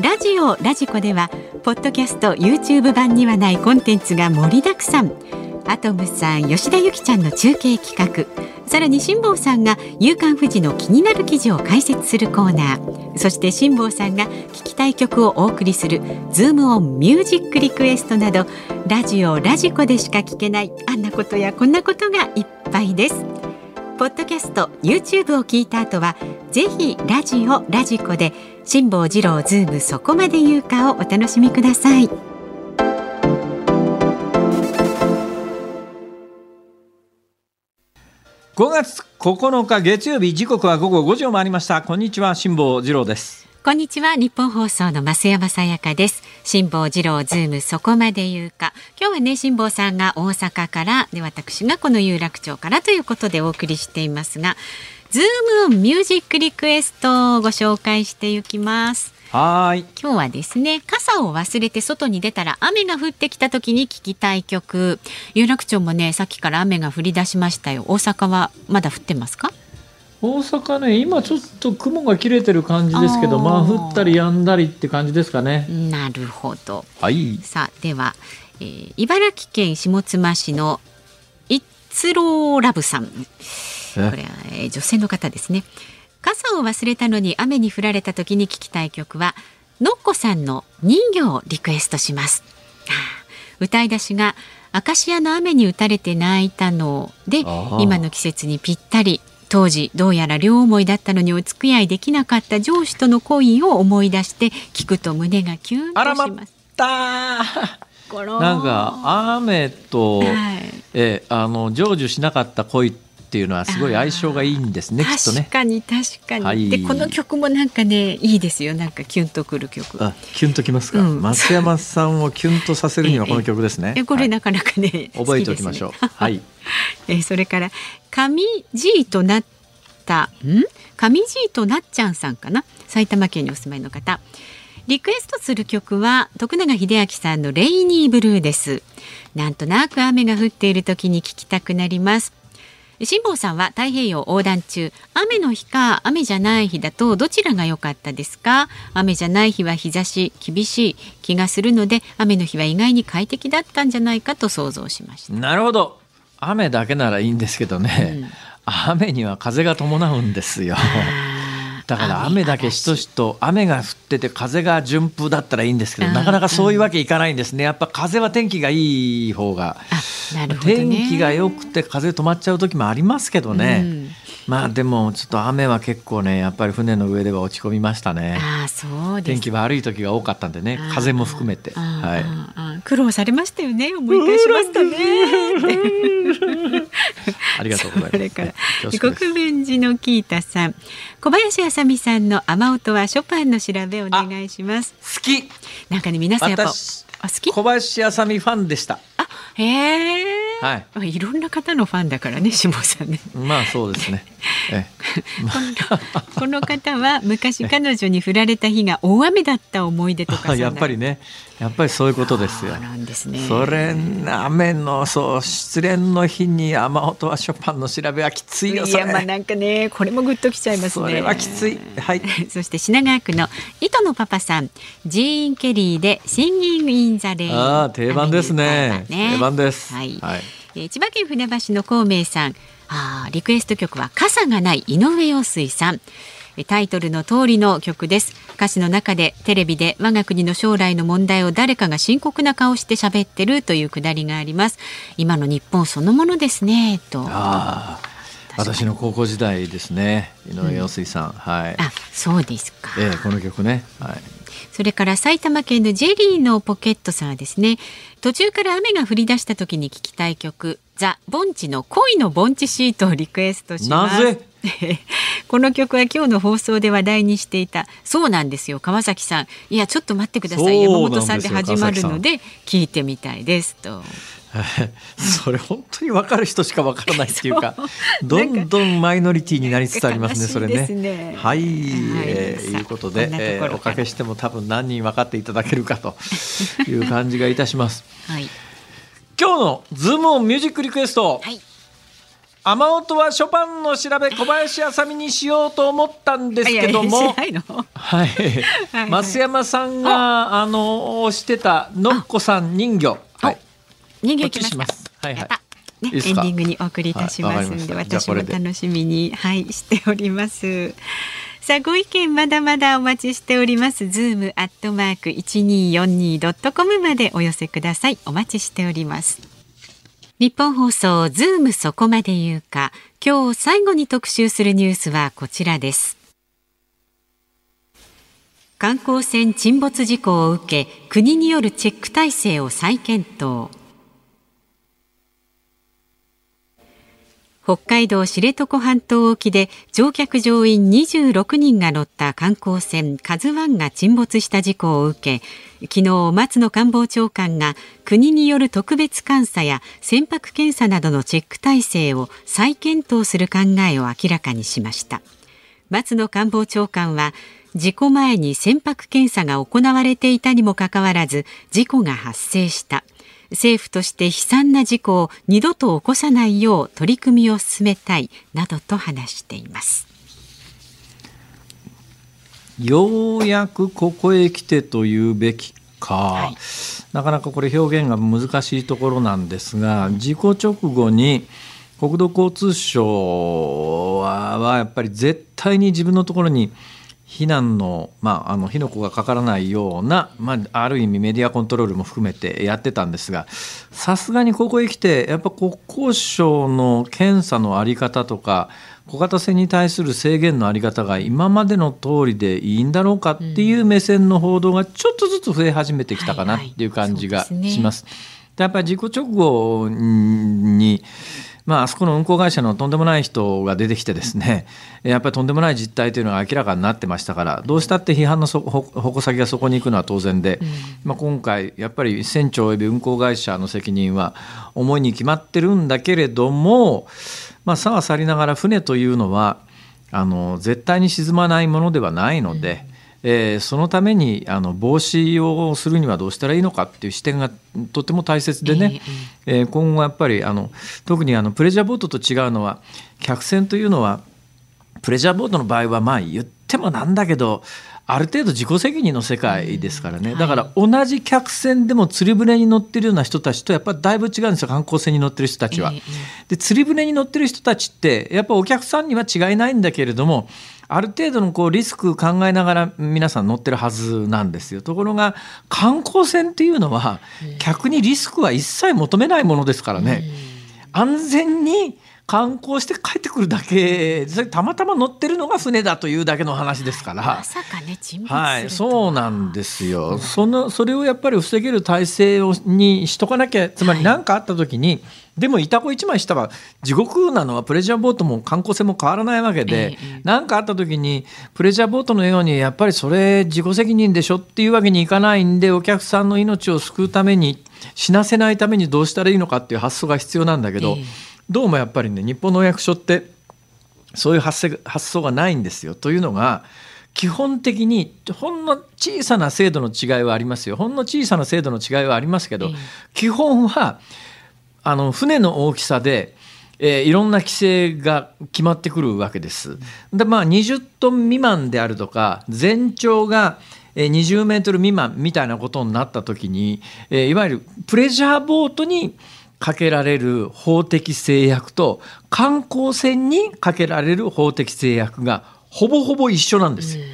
ラジオラジコではポッドキャスト YouTube 版にはないコンテンツが盛りだくさん。アトムさん吉田由紀ちゃんの中継企画。さらに辛坊さんが夕刊富士の気になる記事を解説するコーナー。そして辛坊さんが聞きたい曲をお送りするズームオンミュージックリクエストなどラジオラジコでしか聞けないあんなことやこんなことがいっぱいです。ポッドキャスト YouTube を聞いた後はぜひラジオラジコで辛坊治郎ズームそこまで言うかをお楽しみください。5月9日月曜日時刻は午後5時を回りました。こんにちは辛坊治郎です。こんにちは。日本放送の増山さやかです。辛坊治郎ズームそこまで言うか。今日はね辛坊さんが大阪からで私がこの有楽町からということでお送りしていますがズームミュージックリクエストをご紹介していきます。はい。今日はですね傘を忘れて外に出たら雨が降ってきた時に聴きたい曲。有楽町もねさっきから雨が降り出しましたよ。大阪はまだ降ってますか？大阪ね今ちょっと雲が切れてる感じですけどまあ降ったり止んだりって感じですかね。なるほど。はい。さあでは、えー、茨城県下妻市の一郎ラブさん。これは、えー、女性の方ですね。傘を忘れたのに雨に降られた時に聞きたい曲はのっこさんの人形をリクエストします。歌い出しがアカシアの雨に打たれて泣いたので今の季節にぴったり当時どうやら両思いだったのにお付き合いできなかった上司との恋を思い出して聞くと胸がキュンとします。なんか雨と、はい、えあの成就しなかった恋っていうのはすごい相性がいいんですねきっとね。確かに確かに、はい、でこの曲もなんかねいいですよ。なんかキュンとくる曲。あキュンときますか、うん、松山さんをキュンとさせるには この曲ですね。えこれなかなかね、はい、覚えておきましょう。はい。えそれから神 G となったん？神 G となっちゃんさんかな？埼玉県にお住まいの方。リクエストする曲は徳永英明さんのレイニーブルーです。なんとなく雨が降っている時に聴きたくなります辛坊さんは太平洋横断中。雨の日か雨じゃない日だとどちらが良かったですか？雨じゃない日は日差し厳しい気がするので雨の日は意外に快適だったんじゃないかと想像しました。なるほど。雨だけならいいんですけどね、うん、雨には風が伴うんですよだから雨だけしとしと雨が降ってて風が順風だったらいいんですけどなかなかそういうわけいかないんですね。やっぱ風は天気がいい方が、ね、天気が良くて風止まっちゃう時もありますけどね、まあでもちょっと雨は結構ねやっぱり船の上では落ち込みましたね。あそう天気悪い時が多かったんでね風も含めて。はい。苦労されましたよね思い返しますとね。ありがとうございます。それから国分寺のキータさん小林あさみさんの雨音はショパンの調べお願いします。好き。なんかね皆さんやっぱあ好き？小林あさみファンでした。あへえ。はい。いろんな方のファンだからね、下さんね。まあそうですね。え この方は昔彼女に振られた日が大雨だった思い出とか やっぱりね、やっぱりそういうことですよ。なんですね。それ雨のそう失恋の日に雨音はショパンの調べはきついよ。いやまあなんかねこれもグッときちゃいますね。それはきつい。はい。そして品川区の糸のパパさん、ジーンケリーで Singing in the Rain。ああ定番ですね。ね定番です。はい。はいえ千葉県船橋の孔明さんあリクエスト曲は傘がない井上陽水さん。タイトルの通りの曲です。歌詞の中でテレビで我が国の将来の問題を誰かが深刻な顔して喋ってるというくだりがあります。今の日本そのものですねと。私の高校時代ですね。井上陽水さん、うん、はい。あそうですか、えー、この曲ね。はい。それから埼玉県のジェリーのポケットさんはですね。途中から雨が降り出した時に聞きたい曲ザ・ボンチの恋のボンチシートをリクエストします。この曲は今日の放送で話題にしていた。そうなんですよ川崎さん。いやちょっと待ってください山本さんで始まるので聞いてみたいですと。それ本当に分かる人しか分からないっていうか どんどんマイノリティになりつつありますねそれね。はい、はい、えー、いうことで、えー、おかけしても多分何人分かっていただけるかという感じがいたします。はい、今日のズームオンミュージックリクエスト。はい。雨音はショパンの調べ小林あさみにしようと思ったんですけども、はい、はい、増山さんがあ。の推してたのっこさん人形、はい、人形します。はいはい。ね、エンディングにお送りいたしますんで、はい、私も楽しみにはいしております。さあご意見まだまだお待ちしております。ズームアットマーク一二四二ドットコムまでお寄せください。お待ちしております。日本放送ズームそこまで言うか。今日最後に特集するニュースはこちらです。観光船沈没事故を受け、国によるチェック体制を再検討。北海道知床半島沖で乗客乗員26人が乗った観光船カズワンが沈没した事故を受け昨日松野官房長官が国による特別監査や船舶検査などのチェック体制を再検討する考えを明らかにしました。松野官房長官は事故前に船舶検査が行われていたにもかかわらず事故が発生した。政府として悲惨な事故を二度と起こさないよう取り組みを進めたいなどと話しています。ようやくここへ来てというべきか、はい、なかなかこれ表現が難しいところなんですが事故直後に国土交通省はやっぱり絶対に自分のところに避難の,、まあ、あの火の粉がかからないような、まあ、ある意味メディアコントロールも含めてやってたんですがさすがにここへ来てやっぱ国交省の検査の在り方とか小型船に対する制限の在り方が今までの通りでいいんだろうかっていう目線の報道がちょっとずつ増え始めてきたかなっていう感じがします。やっぱり事故直後にまあ、あそこの運航会社のとんでもない人が出てきてですねやっぱりとんでもない実態というのが明らかになってましたからどうしたって批判の矛先がそこに行くのは当然で、まあ、今回やっぱり船長および運航会社の責任は重いに決まってるんだけれども、まあ、さはさりながら船というのはあの絶対に沈まないものではないので。えー、そのためにあの防止をするにはどうしたらいいのかっていう視点がとても大切でね、えー、今後やっぱりあの特にあのプレジャーボートと違うのは客船というのはプレジャーボートの場合はまあ言ってもなんだけどある程度自己責任の世界ですからね、だから同じ客船でも釣り船に乗ってるような人たちとやっぱりだいぶ違うんですよ。観光船に乗ってる人たちは。で釣り船に乗ってる人たちってやっぱお客さんには違いないんだけれどもある程度のこうリスク考えながら皆さん乗ってるはずなんですよ。ところが観光船っていうのは客にリスクは一切求めないものですからね。安全に観光して帰ってくるだけたまたま乗ってるのが船だというだけの話ですから。まさかねは。い、そうなんですよ。そのそれをやっぱり防げる体制をにしとかなきゃつまり何かあった時に、はいでも、イタコ1枚したら地獄なのはプレジャーボートも観光船も変わらないわけで何、えかあった時にプレジャーボートのようにやっぱりそれ自己責任でしょっていうわけにいかないんでお客さんの命を救うために死なせないためにどうしたらいいのかっていう発想が必要なんだけど、えどうもやっぱりね日本のお役所ってそういう発発想がないんですよ。というのが基本的にほんの小さな制度の違いはありますよ。ほんの小さな制度の違いはありますけど、基本はあの船の大きさで、えー、いろんな規制が決まってくるわけです。でまあ20トン未満であるとか全長が20メートル未満みたいなことになった時に、えー、いわゆるプレジャーボートにかけられる法的制約と観光船にかけられる法的制約がほぼほぼ一緒なんですよ。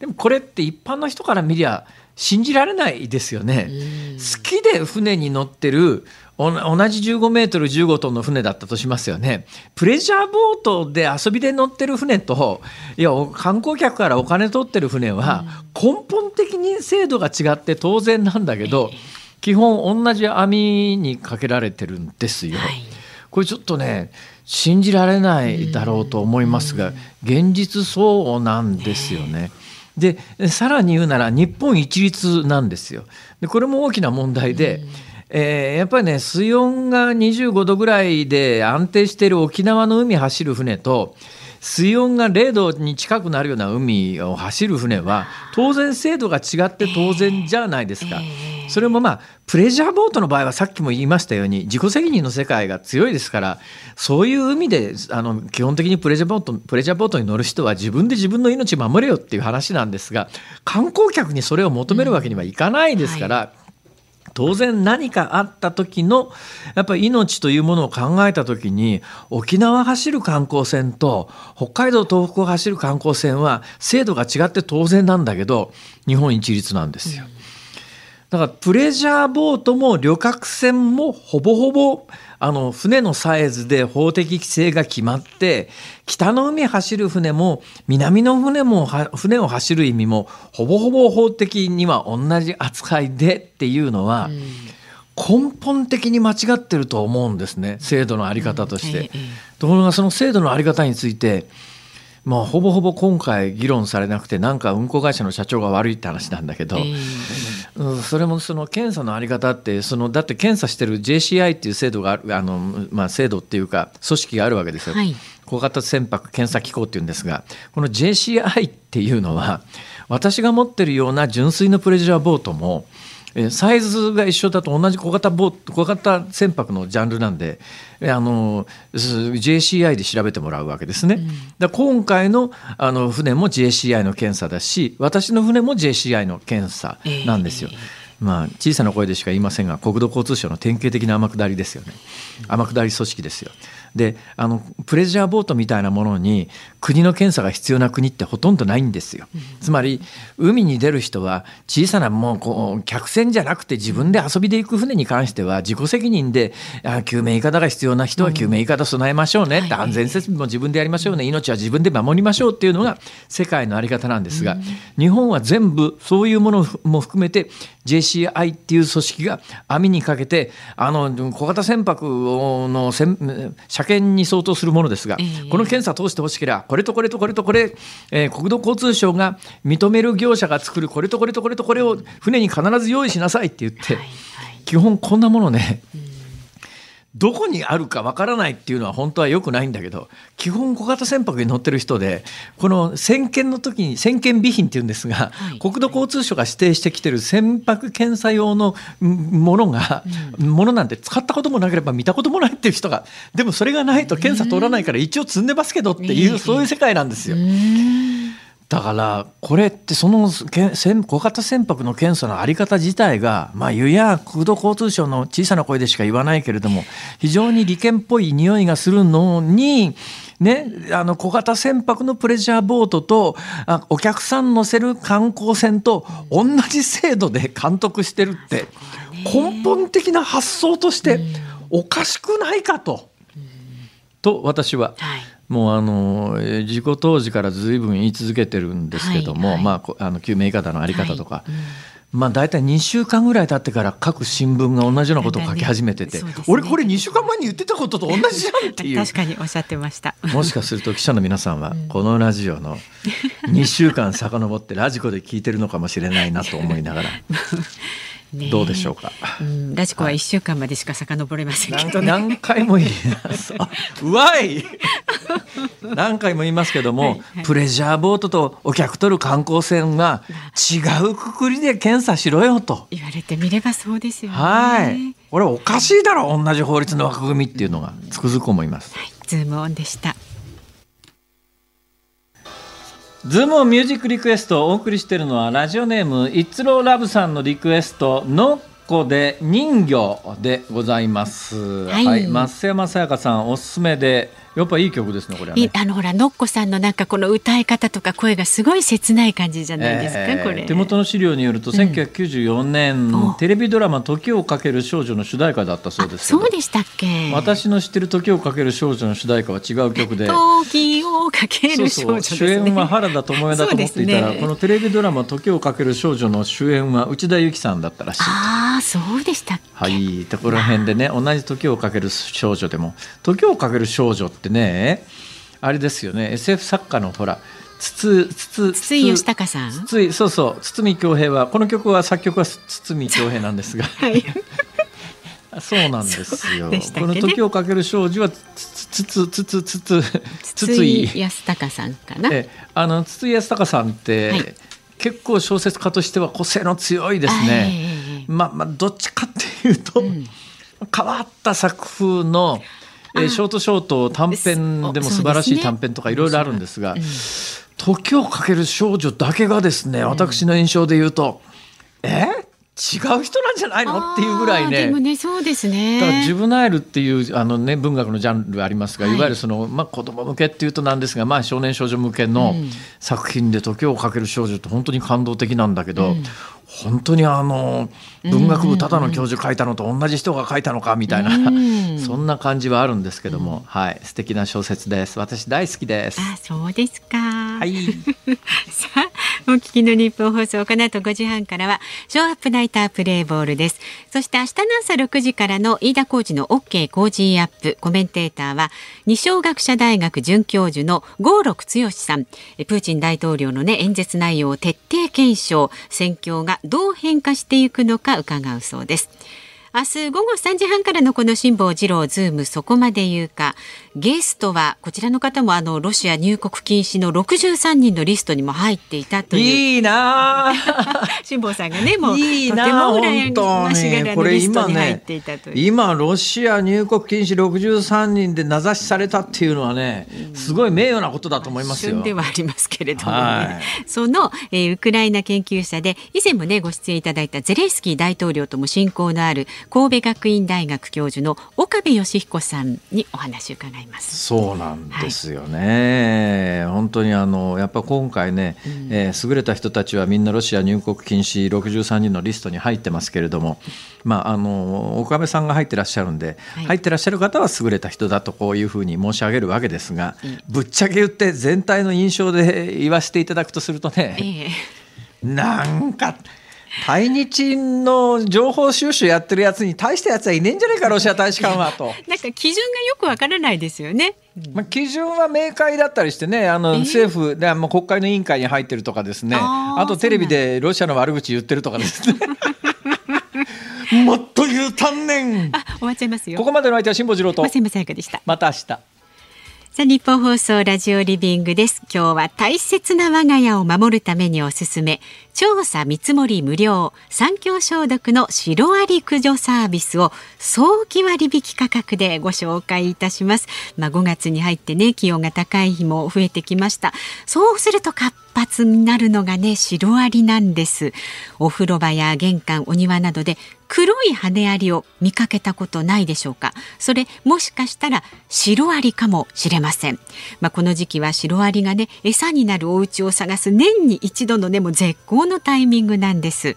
でもこれって一般の人から見りゃ信じられないですよね。好きで船に乗ってる同じ15メートル15トンの船だったとしますよね。プレジャーボートで遊びで乗ってる船と、いや、観光客からお金取ってる船は、根本的に制度が違って当然なんだけど、基本同じ網にかけられてるんですよ。これちょっとね、信じられないだろうと思いますが、現実そうなんですよね。でさらに言うなら日本一律なんですよ。でこれも大きな問題で、えー、やっぱりね水温が25度ぐらいで安定している沖縄の海走る船と水温が0度に近くなるような海を走る船は当然精度が違って当然じゃないですか。それもまあプレジャーボートの場合はさっきも言いましたように自己責任の世界が強いですからそういう海であの基本的にプレジャーボートプレジャーボートに乗る人は自分で自分の命守れよっていう話なんですが観光客にそれを求めるわけにはいかないですから。うんはい当然何かあった時のやっぱり命というものを考えた時に沖縄走る観光船と北海道東北を走る観光船は制度が違って当然なんだけど日本一律なんですよ。だからプレジャーボートも旅客船もほぼほぼあの船のサイズで法的規制が決まって北の海走る船も南の船も船を走る意味もほぼほぼ法的には同じ扱いでっていうのは、根本的に間違ってると思うんですね制度の在り方として。ところがその制度の在り方についてまあ、ほぼほぼ今回議論されなくてなんか運航会社の社長が悪いって話なんだけど、えー、それもその検査の在り方ってそのだって検査してる JCI っていう制度があるあの、まあ、制度っていうか組織があるわけですよ。はい、小型船舶検査機構っていうんですがこの JCI っていうのは私が持ってるような純粋なプレジャーボートもサイズが一緒だと同じ小型ボ小型船舶のジャンルなんであの JCI で調べてもらうわけですね。うん、今回のあの船も JCI の検査だし私の船も JCI の検査なんですよ。えーまあ、小さな声でしか言いませんが国土交通省の典型的な天下りですよね天下り組織ですよ。であのプレジャーボートみたいなものに国の検査が必要な国ってほとんどないんですよ。つまり海に出る人は小さなもうこう客船じゃなくて自分で遊びで行く船に関しては自己責任であ救命いかだが必要な人は救命いかだ備えましょうねって、安全設備も自分でやりましょうね命は自分で守りましょうっていうのが世界の在り方なんですが、日本は全部そういうものも含めて JCI っていう組織が網にかけてあの小型船舶の車検に相当するものですが、えー、この検査通してほしければこれとこれとこれとこれ、えー、国土交通省が認める業者が作るこれとこれとこれとこれを船に必ず用意しなさいって言って、はいはい、基本こんなものね、うんどこにあるかわからないっていうのは本当はよくないんだけど基本小型船舶に乗ってる人でこの先検の時に先検備品っていうんですが、はい、国土交通省が指定してきてる船舶検査用のものが、うん、ものなんて使ったこともなければ見たこともないっていう人がでもそれがないと検査通らないから一応積んでますけどっていう、そういう世界なんですよ。だからこれってその小型船舶の検査の在り方自体がまあ湯や国土交通省の小さな声でしか言わないけれども非常に利権っぽい匂いがするのにね、あの小型船舶のプレジャーボートとあお客さん乗せる観光船と同じ制度で監督してるって根本的な発想としておかしくないかと。と私は、はい、もうあの事故当時からずいぶん言い続けてるんですけども、はいはい、まあ、あの救命いかだの在り方とか、はい。うん。まあ、大体2週間ぐらい経ってから各新聞が同じようなことを書き始めてて、ね、俺これ2週間前に言ってたことと同じじゃんっていう。確かにおっしゃってました。もしかすると記者の皆さんはこのラジオの 2週間遡ってラジコで聞いてるのかもしれないなと思いながら どうでしょうか、うん、ラジコは一週間までしか遡れませんけど、ね、何回も言います。うわい！何回も言いますけども、はいはい、プレジャーボートとお客取る観光船は違うくくりで検査しろよと。言われてみればそうですよね。はい。これおかしいだろ同じ法律の枠組みっていうのがつくづく思います、はい、ズームオンでしたズームミュージックリクエストをお送りしているのはラジオネームイッツローラブさんのリクエストのっこで人魚でございます。はい、はい、増山さやかさんおすすめでやっぱいい曲ですねこれ、ね、あのほらのっこさんのなんかこの歌い方とか声がすごい切ない感じじゃないですか、えー、これ。手元の資料によると、うん、1994年テレビドラマ時をかける少女の主題歌だったそうですそうでしたっけ？私の知ってる時をかける少女の主題歌は違う曲で。時をかける少女、ね、主演は原田知世だと思っていたら、ね、このテレビドラマ時をかける少女の主演は内田有紀さんだったらしいああそうでしたはいところ辺でね同じ時をかける少女でも。時をかける少女ってね。あれですよね。SF 作家のほら筒筒筒井義孝さん？筒井そうそう。堤恭平はこの曲は作曲は堤恭平なんですが、はい、そうなんですよ、ね、この時をかける少女はつつつつつつつ筒井。康隆さんかな？えあの筒井康隆さんって、はい、結構小説家としては個性の強いですね、まあまあどっちかっていうと、うん、変わった作風のえー、ショートショート短編でも素晴らしい短編とかいろいろあるんですが、時をかける少女だけがですね、私の印象で言うと、え？違う人なんじゃないの？っていうぐらいね。でもね、そうですね。だからジブナイルっていうあのね文学のジャンルありますが、はい、いわゆるそのまあ子供向けっていうとなんですが、まあ少年少女向けの作品で時をかける少女って本当に感動的なんだけど、うん、本当にあの文学部ただの教授書いたのと同じ人が書いたのかみたいな、そんな感じはあるんですけども、はい素敵な小説です。私大好きです。あそうですか。はい。さあお聞きの日本放送この後5時半からはショーアップナイタープレイボールです。そして明日の朝6時からの飯田浩二の OK 工事アップ。コメンテーターは二松学舎大学准教授の合六強さん。プーチン大統領のね演説内容を徹底検証。戦況がどう変化していくのか伺うそうです。明日午後3時半からのこの辛坊治郎ズームそこまで言うか。ゲストはこちらの方もあのロシア入国禁止の63人のリストにも入っていたという。いいな 辛坊さんがねもういいなとても羨ましがらのリストに入っていたという、ね、今ロシア入国禁止63人で名指しされたっていうのはねすごい名誉なことだと思いますよ。ではありますけれども、ね。はい、その、えー、ウクライナ研究者で以前もねご出演いただいたゼレンスキー大統領とも親交のある神戸学院大学教授の岡部義彦さんにお話を伺います。そうなんですよね。はい、本当にあのやっぱ今回ね、うん、えー、優れた人たちはみんなロシア入国禁止63人のリストに入ってますけれども、まああの岡部さんが入ってらっしゃるんで、はい、入ってらっしゃる方は優れた人だとこういうふうに申し上げるわけですが、うん、ぶっちゃけ言って全体の印象で言わせていただくとするとね、えー、なんか。対日の情報収集やってるやつに大したやつはいねえんじゃねえかロシア大使館はと。なんか基準がよくわからないですよね。まあ、基準は明快だったりしてねあの政府で、も国会の委員会に入ってるとかですねあとテレビでロシアの悪口言ってるとかですね。もっと言うたんねん。あ、終わっちゃいますよ。ここまでの相手は辛坊治郎と。松山でした。また明日。さあ日本放送ラジオリビングです今日は大切な我が家を守るためにおすすめ調査見積もり無料三協消毒のシロアリ駆除サービスを早期割引価格でご紹介いたします。まあ5月に入ってね気温が高い日も増えてきました。そうすると活発になるのがねシロアリなんです。お風呂場や玄関お庭などで黒い羽アリを見かけたことないでしょうか。それもしかしたらシロアリかもしれません。まあ、この時期はシロアリがね餌になるお家を探す年に一度のねも絶好のタイミングなんです。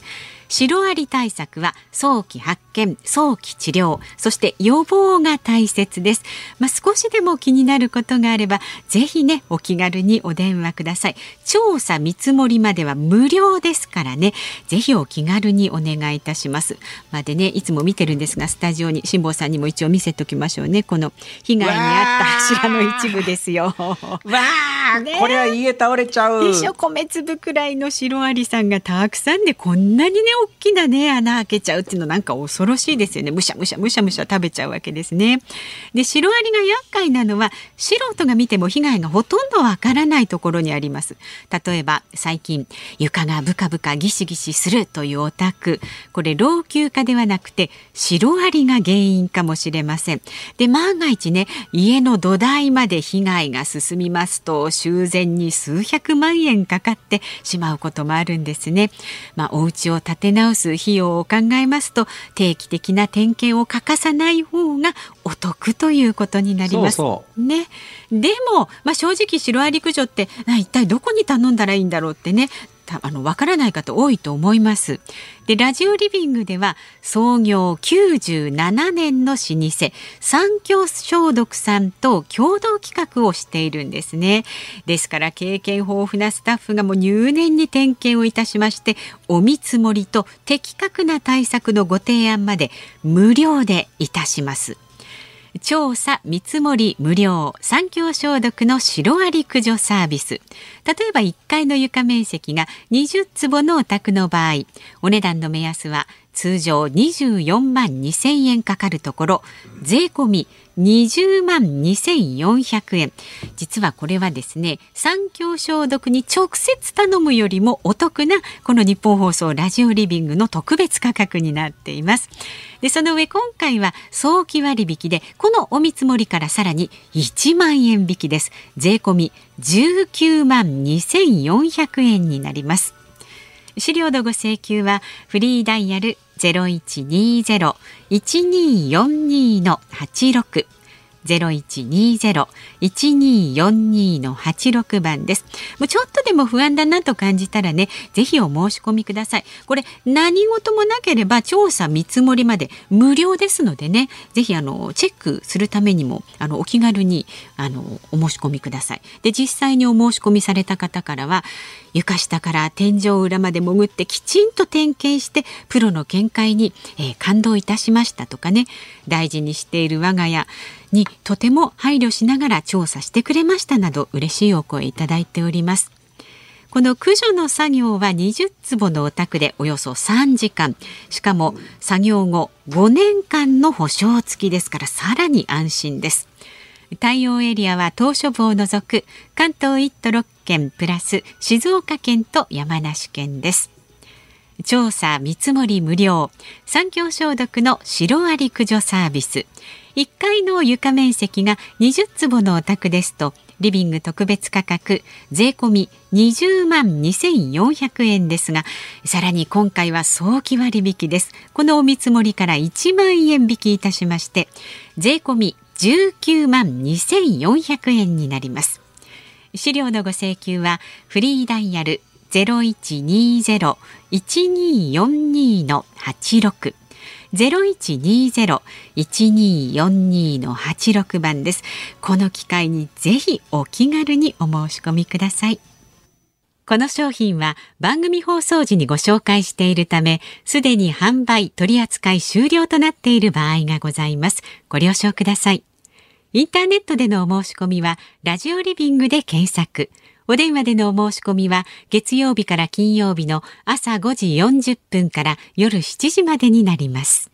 シロアリ対策は早期発見早期治療そして予防が大切です、まあ、少しでも気になることがあればぜひねお気軽にお電話ください。調査見積もりまでは無料ですからね。ぜひお気軽にお願いいたします。まあ、でねいつも見てるんですがスタジオに辛坊さんにも一応見せておきましょうね。この被害に遭った柱の一部ですよ。わあ、ね、これは家倒れちゃう。でしょ米粒くらいのシロアリさんがたくさんでこんなにね大きなね穴開けちゃうっていうのなんか恐ろしいですよね。むしゃむしゃむしゃむしゃ食べちゃうわけですね。でシロアリが厄介なのは素人が見ても被害がほとんどわからないところにあります。例えば最近床がブカブカギシギシするというお宅。これ老朽化ではなくてシロアリが原因かもしれません。で万が一ね家の土台まで被害が進みますと修繕に数百万円かかってしまうこともあるんですね。まあ、お家を建て直す費用を考えますと定期的な点検を欠かさない方がお得ということになります。そうそうね、でも、まあ、正直シロアリ駆除って一体どこに頼んだらいいんだろうってねあのわからない方多いと思います。でラジオリビングでは創業97年の老舗三共消毒さんと共同企画をしているんですね。ですから経験豊富なスタッフがもう入念に点検をいたしましてお見積もりと的確な対策のご提案まで無料でいたします。調査見積もり無料。三共消毒のシロアリ駆除サービス。例えば1階の床面積が20坪のお宅の場合お値段の目安は通常24万2000円かかるところ税込み20万2400円。実はこれはですね三共消毒に直接頼むよりもお得なこの日本放送ラジオリビングの特別価格になっています。でその上今回は早期割引でこのお見積もりからさらに1万円引きです。税込み19万2400円になります。資料のご請求はフリーダイヤル0120-1242の86 0120-1242の86番です。もうちょっとでも不安だなと感じたらね、ぜひお申し込みください。これ何事もなければ調査見積もりまで無料ですのでね、ぜひあのチェックするためにもあのお気軽にあのお申し込みください。で実際にお申し込みされた方からは床下から天井裏まで潜ってきちんと点検してプロの見解に、えー、感動いたしましたとかね。大事にしている我が家にとても配慮しながら調査してくれましたなど嬉しいお声いただいております。この駆除の作業は20坪のお宅でおよそ3時間。しかも作業後5年間の保証付きですからさらに安心です。対応エリアは島しょ部を除く関東1都6県プラス静岡県と山梨県です。調査見積もり無料。三共消毒のシロアリ駆除サービス。1階の床面積が20坪のお宅ですとリビング特別価格税込み20万2400円ですがさらに今回は早期割引です。このお見積もりから1万円引きいたしまして税込み19万2400円になります資料のご請求はフリーダイヤル0120-1242の86 0120-1242の86番です。この機会にぜひお気軽にお申し込みください。この商品は番組放送時にご紹介しているため、すでに販売取扱い終了となっている場合がございます。ご了承ください。インターネットでのお申し込みは、ラジオリビングで検索。お電話でのお申し込みは、月曜日から金曜日の朝5時40分から夜7時までになります。